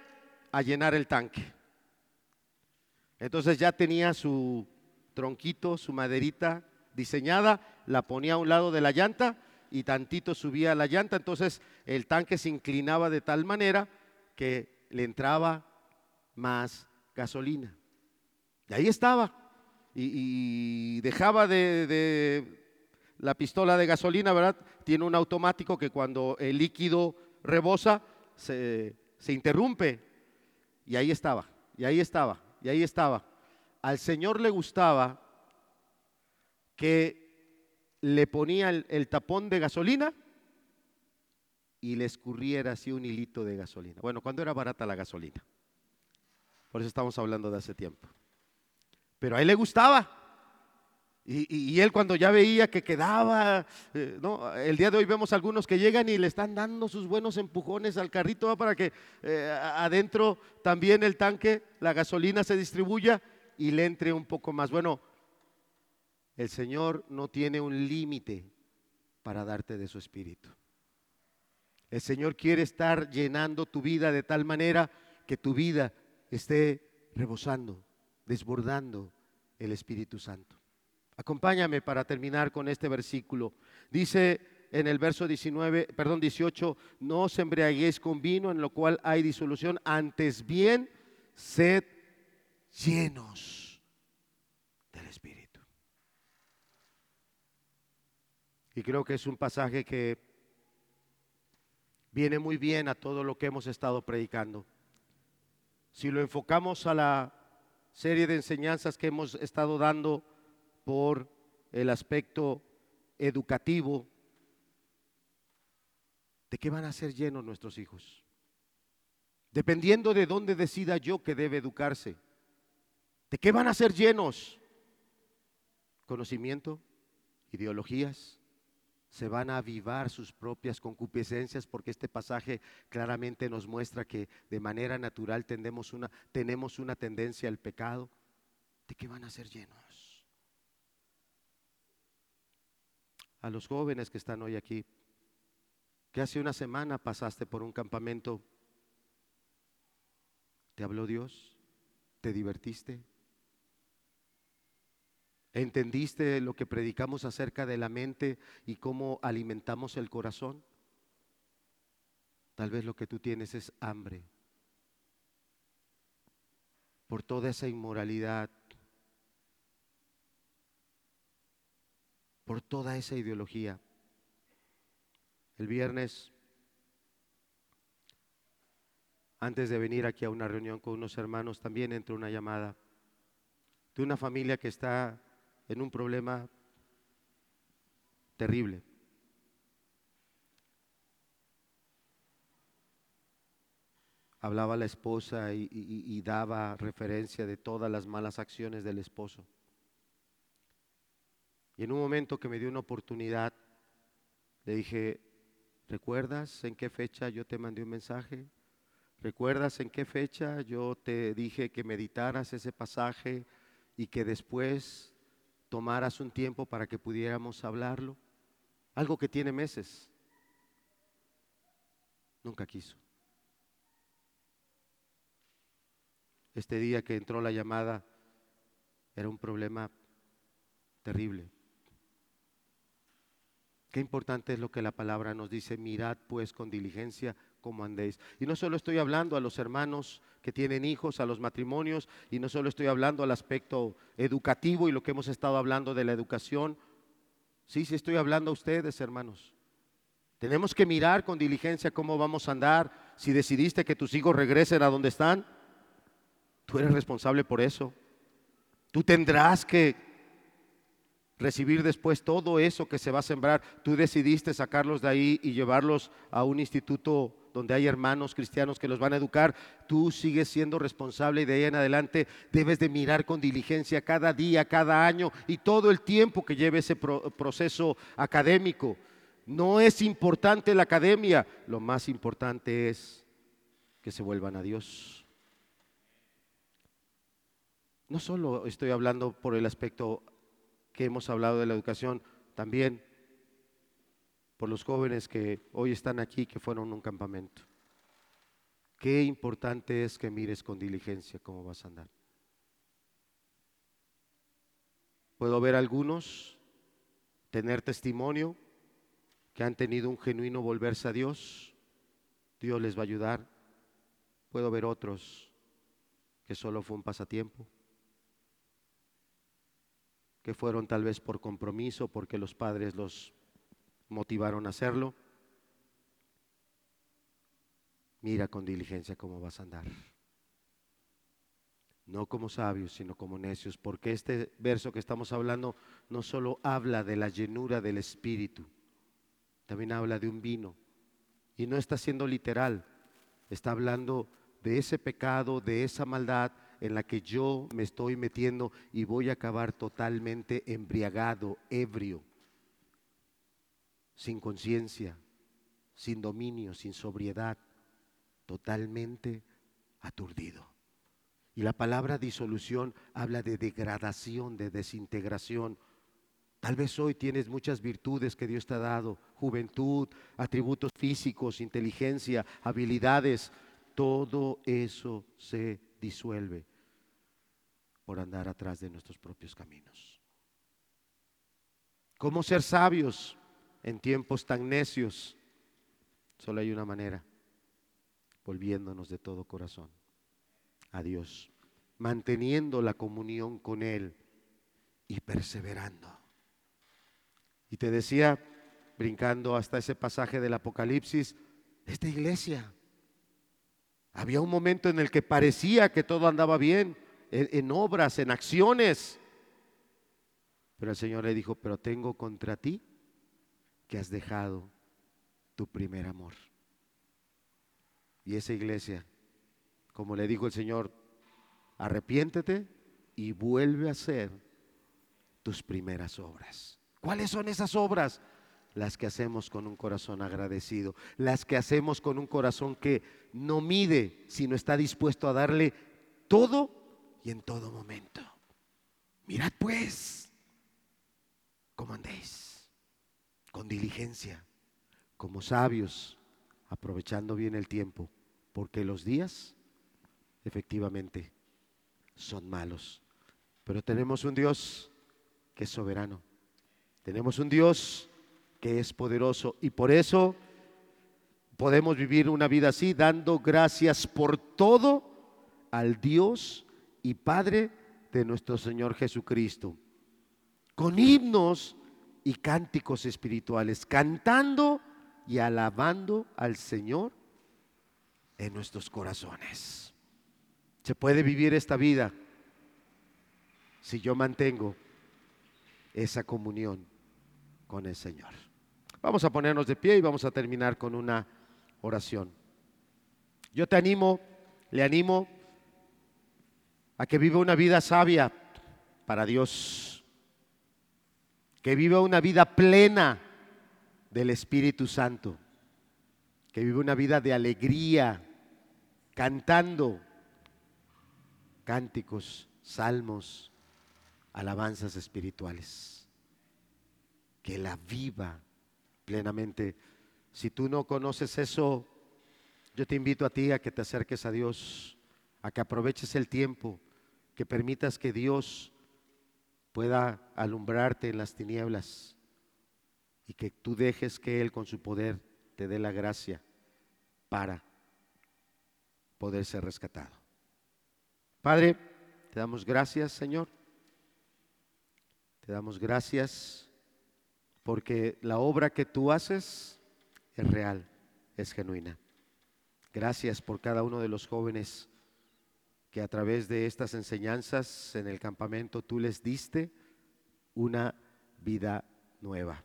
a llenar el tanque. Entonces ya tenía su tronquito, su maderita diseñada, la ponía a un lado de la llanta y tantito subía la llanta, entonces el tanque se inclinaba de tal manera que le entraba más gasolina. Y ahí estaba. Y, dejaba de, la pistola de gasolina, ¿verdad? Tiene un automático que cuando el líquido rebosa se, se interrumpe. Y ahí estaba, y ahí estaba, y ahí estaba. Al Señor le gustaba que le ponía el, tapón de gasolina y le escurriera así un hilito de gasolina. Bueno, cuando era barata la gasolina. Por eso estamos hablando de hace tiempo. Pero a él le gustaba. Y, él cuando ya veía que quedaba, eh, no, el día de hoy vemos algunos que llegan y le están dando sus buenos empujones al carrito para que eh, adentro también el tanque, la gasolina se distribuya y le entre un poco más. Bueno, el Señor no tiene un límite para darte de su espíritu. El Señor quiere estar llenando tu vida de tal manera que tu vida esté rebosando, desbordando el Espíritu Santo. Acompáñame para terminar con este versículo. Dice en el verso 19, perdón, 18, no os embriaguéis con vino en lo cual hay disolución, antes bien sed llenos del Espíritu. Y creo que es un pasaje que viene muy bien a todo lo que hemos estado predicando. Si lo enfocamos a la serie de enseñanzas que hemos estado dando por el aspecto educativo, ¿de qué van a ser llenos nuestros hijos? Dependiendo de dónde decida yo que debe educarse. ¿De qué van a ser llenos? Conocimiento, ideologías, se van a avivar sus propias concupiscencias porque este pasaje claramente nos muestra que de manera natural tenemos una, tenemos una tendencia al pecado. ¿De qué van a ser llenos? A los jóvenes que están hoy aquí, que hace una semana pasaste por un campamento, ¿te habló Dios? ¿Te divertiste? ¿Entendiste lo que predicamos acerca de la mente y cómo alimentamos el corazón? Tal vez lo que tú tienes es hambre por toda esa inmoralidad, por toda esa ideología. El viernes, antes de venir aquí a una reunión con unos hermanos, también entró una llamada de una familia que está en un problema terrible. Hablaba la esposa y, daba referencia de todas las malas acciones del esposo. Y en un momento que me dio una oportunidad, le dije, ¿recuerdas en qué fecha yo te mandé un mensaje? ¿Recuerdas en qué fecha yo te dije que meditaras ese pasaje y que después tomaras un tiempo para que pudiéramos hablarlo. Algo que tiene meses. Nunca quiso. Este día que entró la llamada era un problema terrible. Qué importante es lo que la palabra nos dice, mirad pues con diligencia cómo andéis. Y no solo estoy hablando a los hermanos que tienen hijos, a los matrimonios, y no solo estoy hablando al aspecto educativo y lo que hemos estado hablando de la educación. Sí, sí estoy hablando a ustedes, hermanos. Tenemos que mirar con diligencia cómo vamos a andar. Si decidiste que tus hijos regresen a donde están, tú eres responsable por eso. Tú tendrás que recibir después todo eso que se va a sembrar. Tú decidiste sacarlos de ahí y llevarlos a un instituto donde hay hermanos cristianos que los van a educar, tú sigues siendo responsable y de ahí en adelante debes de mirar con diligencia cada día, cada año y todo el tiempo que lleve ese proceso académico. No es importante la academia, lo más importante es que se vuelvan a Dios. No solo estoy hablando por el aspecto que hemos hablado de la educación, también por los jóvenes que hoy están aquí, que fueron a un campamento. Qué importante es que mires con diligencia cómo vas a andar. Puedo ver algunos tener testimonio que han tenido un genuino volverse a Dios. Dios les va a ayudar. Puedo ver otros que solo fue un pasatiempo, que fueron tal vez por compromiso, porque los padres los motivaron a hacerlo. Mira con diligencia cómo vas a andar. No como sabios, sino como necios, porque este verso que estamos hablando no solo habla de la llenura del Espíritu, también habla de un vino. Y no está siendo literal, está hablando de ese pecado, de esa maldad en la que yo me estoy metiendo y voy a acabar totalmente embriagado, ebrio sin conciencia, sin dominio, sin sobriedad, totalmente aturdido. Y la palabra disolución habla de degradación, de desintegración. Tal vez hoy tienes muchas virtudes que Dios te ha dado, juventud, atributos físicos, inteligencia, habilidades. Todo eso se disuelve por andar atrás de nuestros propios caminos. ¿Cómo ser sabios? en tiempos tan necios, solo hay una manera, volviéndonos de todo corazón a Dios, manteniendo la comunión con Él y perseverando. Y te decía, brincando hasta ese pasaje del Apocalipsis, esta iglesia, había un momento en el que parecía que todo andaba bien, en, obras, en acciones, pero el Señor le dijo, pero tengo contra ti que has dejado tu primer amor. Y esa iglesia, como le dijo el Señor, arrepiéntete y vuelve a hacer tus primeras obras. ¿Cuáles son esas obras? Las que hacemos con un corazón agradecido, las que hacemos con un corazón que no mide, sino está dispuesto a darle todo y en todo momento. Mirad pues cómo andéis con diligencia, como sabios, aprovechando bien el tiempo, porque los días efectivamente son malos. Pero tenemos un Dios que es soberano. Tenemos un Dios que es poderoso y por eso podemos vivir una vida así, dando gracias por todo al Dios y Padre de nuestro Señor Jesucristo. Con himnos y cánticos espirituales, cantando y alabando al Señor en nuestros corazones. Se puede vivir esta vida si yo mantengo esa comunión con el Señor. Vamos a ponernos de pie y vamos a terminar con una oración. Yo te animo, le animo a que viva una vida sabia para Dios que viva una vida plena del Espíritu Santo, que viva una vida de alegría, cantando cánticos, salmos, alabanzas espirituales, que la viva plenamente. Si tú no conoces eso, yo te invito a ti a que te acerques a Dios, a que aproveches el tiempo, que permitas que Dios pueda alumbrarte en las tinieblas y que tú dejes que Él con su poder te dé la gracia para poder ser rescatado. Padre, te damos gracias, Señor. Te damos gracias porque la obra que tú haces es real, es genuina. Gracias por cada uno de los jóvenes que a través de estas enseñanzas en el campamento tú les diste una vida nueva.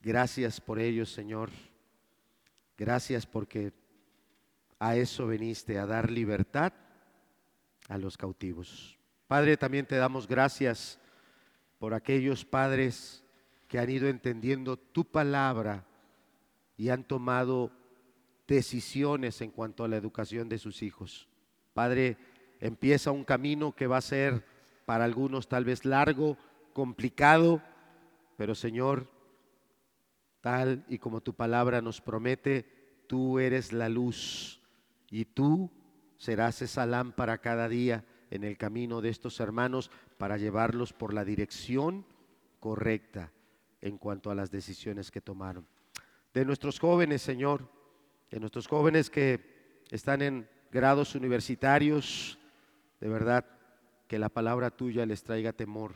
Gracias por ellos, Señor. Gracias porque a eso veniste, a dar libertad a los cautivos. Padre, también te damos gracias por aquellos padres que han ido entendiendo tu palabra y han tomado decisiones en cuanto a la educación de sus hijos. Padre, empieza un camino que va a ser para algunos tal vez largo, complicado, pero Señor, tal y como tu palabra nos promete, tú eres la luz y tú serás esa lámpara cada día en el camino de estos hermanos para llevarlos por la dirección correcta en cuanto a las decisiones que tomaron. De nuestros jóvenes, Señor, de nuestros jóvenes que están en grados universitarios, de verdad, que la palabra tuya les traiga temor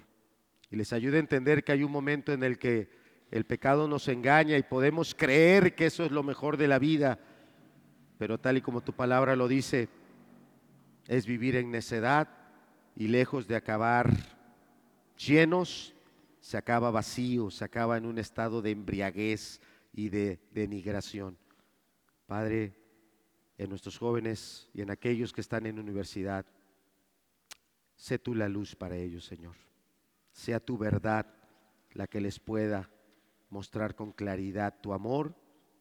y les ayude a entender que hay un momento en el que el pecado nos engaña y podemos creer que eso es lo mejor de la vida, pero tal y como tu palabra lo dice, es vivir en necedad y lejos de acabar llenos, se acaba vacío, se acaba en un estado de embriaguez y de denigración. Padre, en nuestros jóvenes y en aquellos que están en universidad, sé tú la luz para ellos, Señor. Sea tu verdad la que les pueda mostrar con claridad tu amor,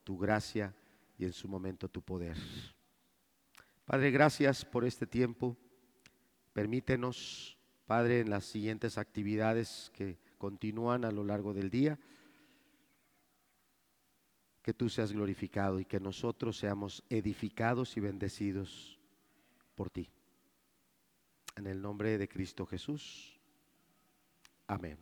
tu gracia y en su momento tu poder. Padre, gracias por este tiempo. Permítenos, Padre, en las siguientes actividades que continúan a lo largo del día, que tú seas glorificado y que nosotros seamos edificados y bendecidos por ti. En el nombre de Cristo Jesús. Amén.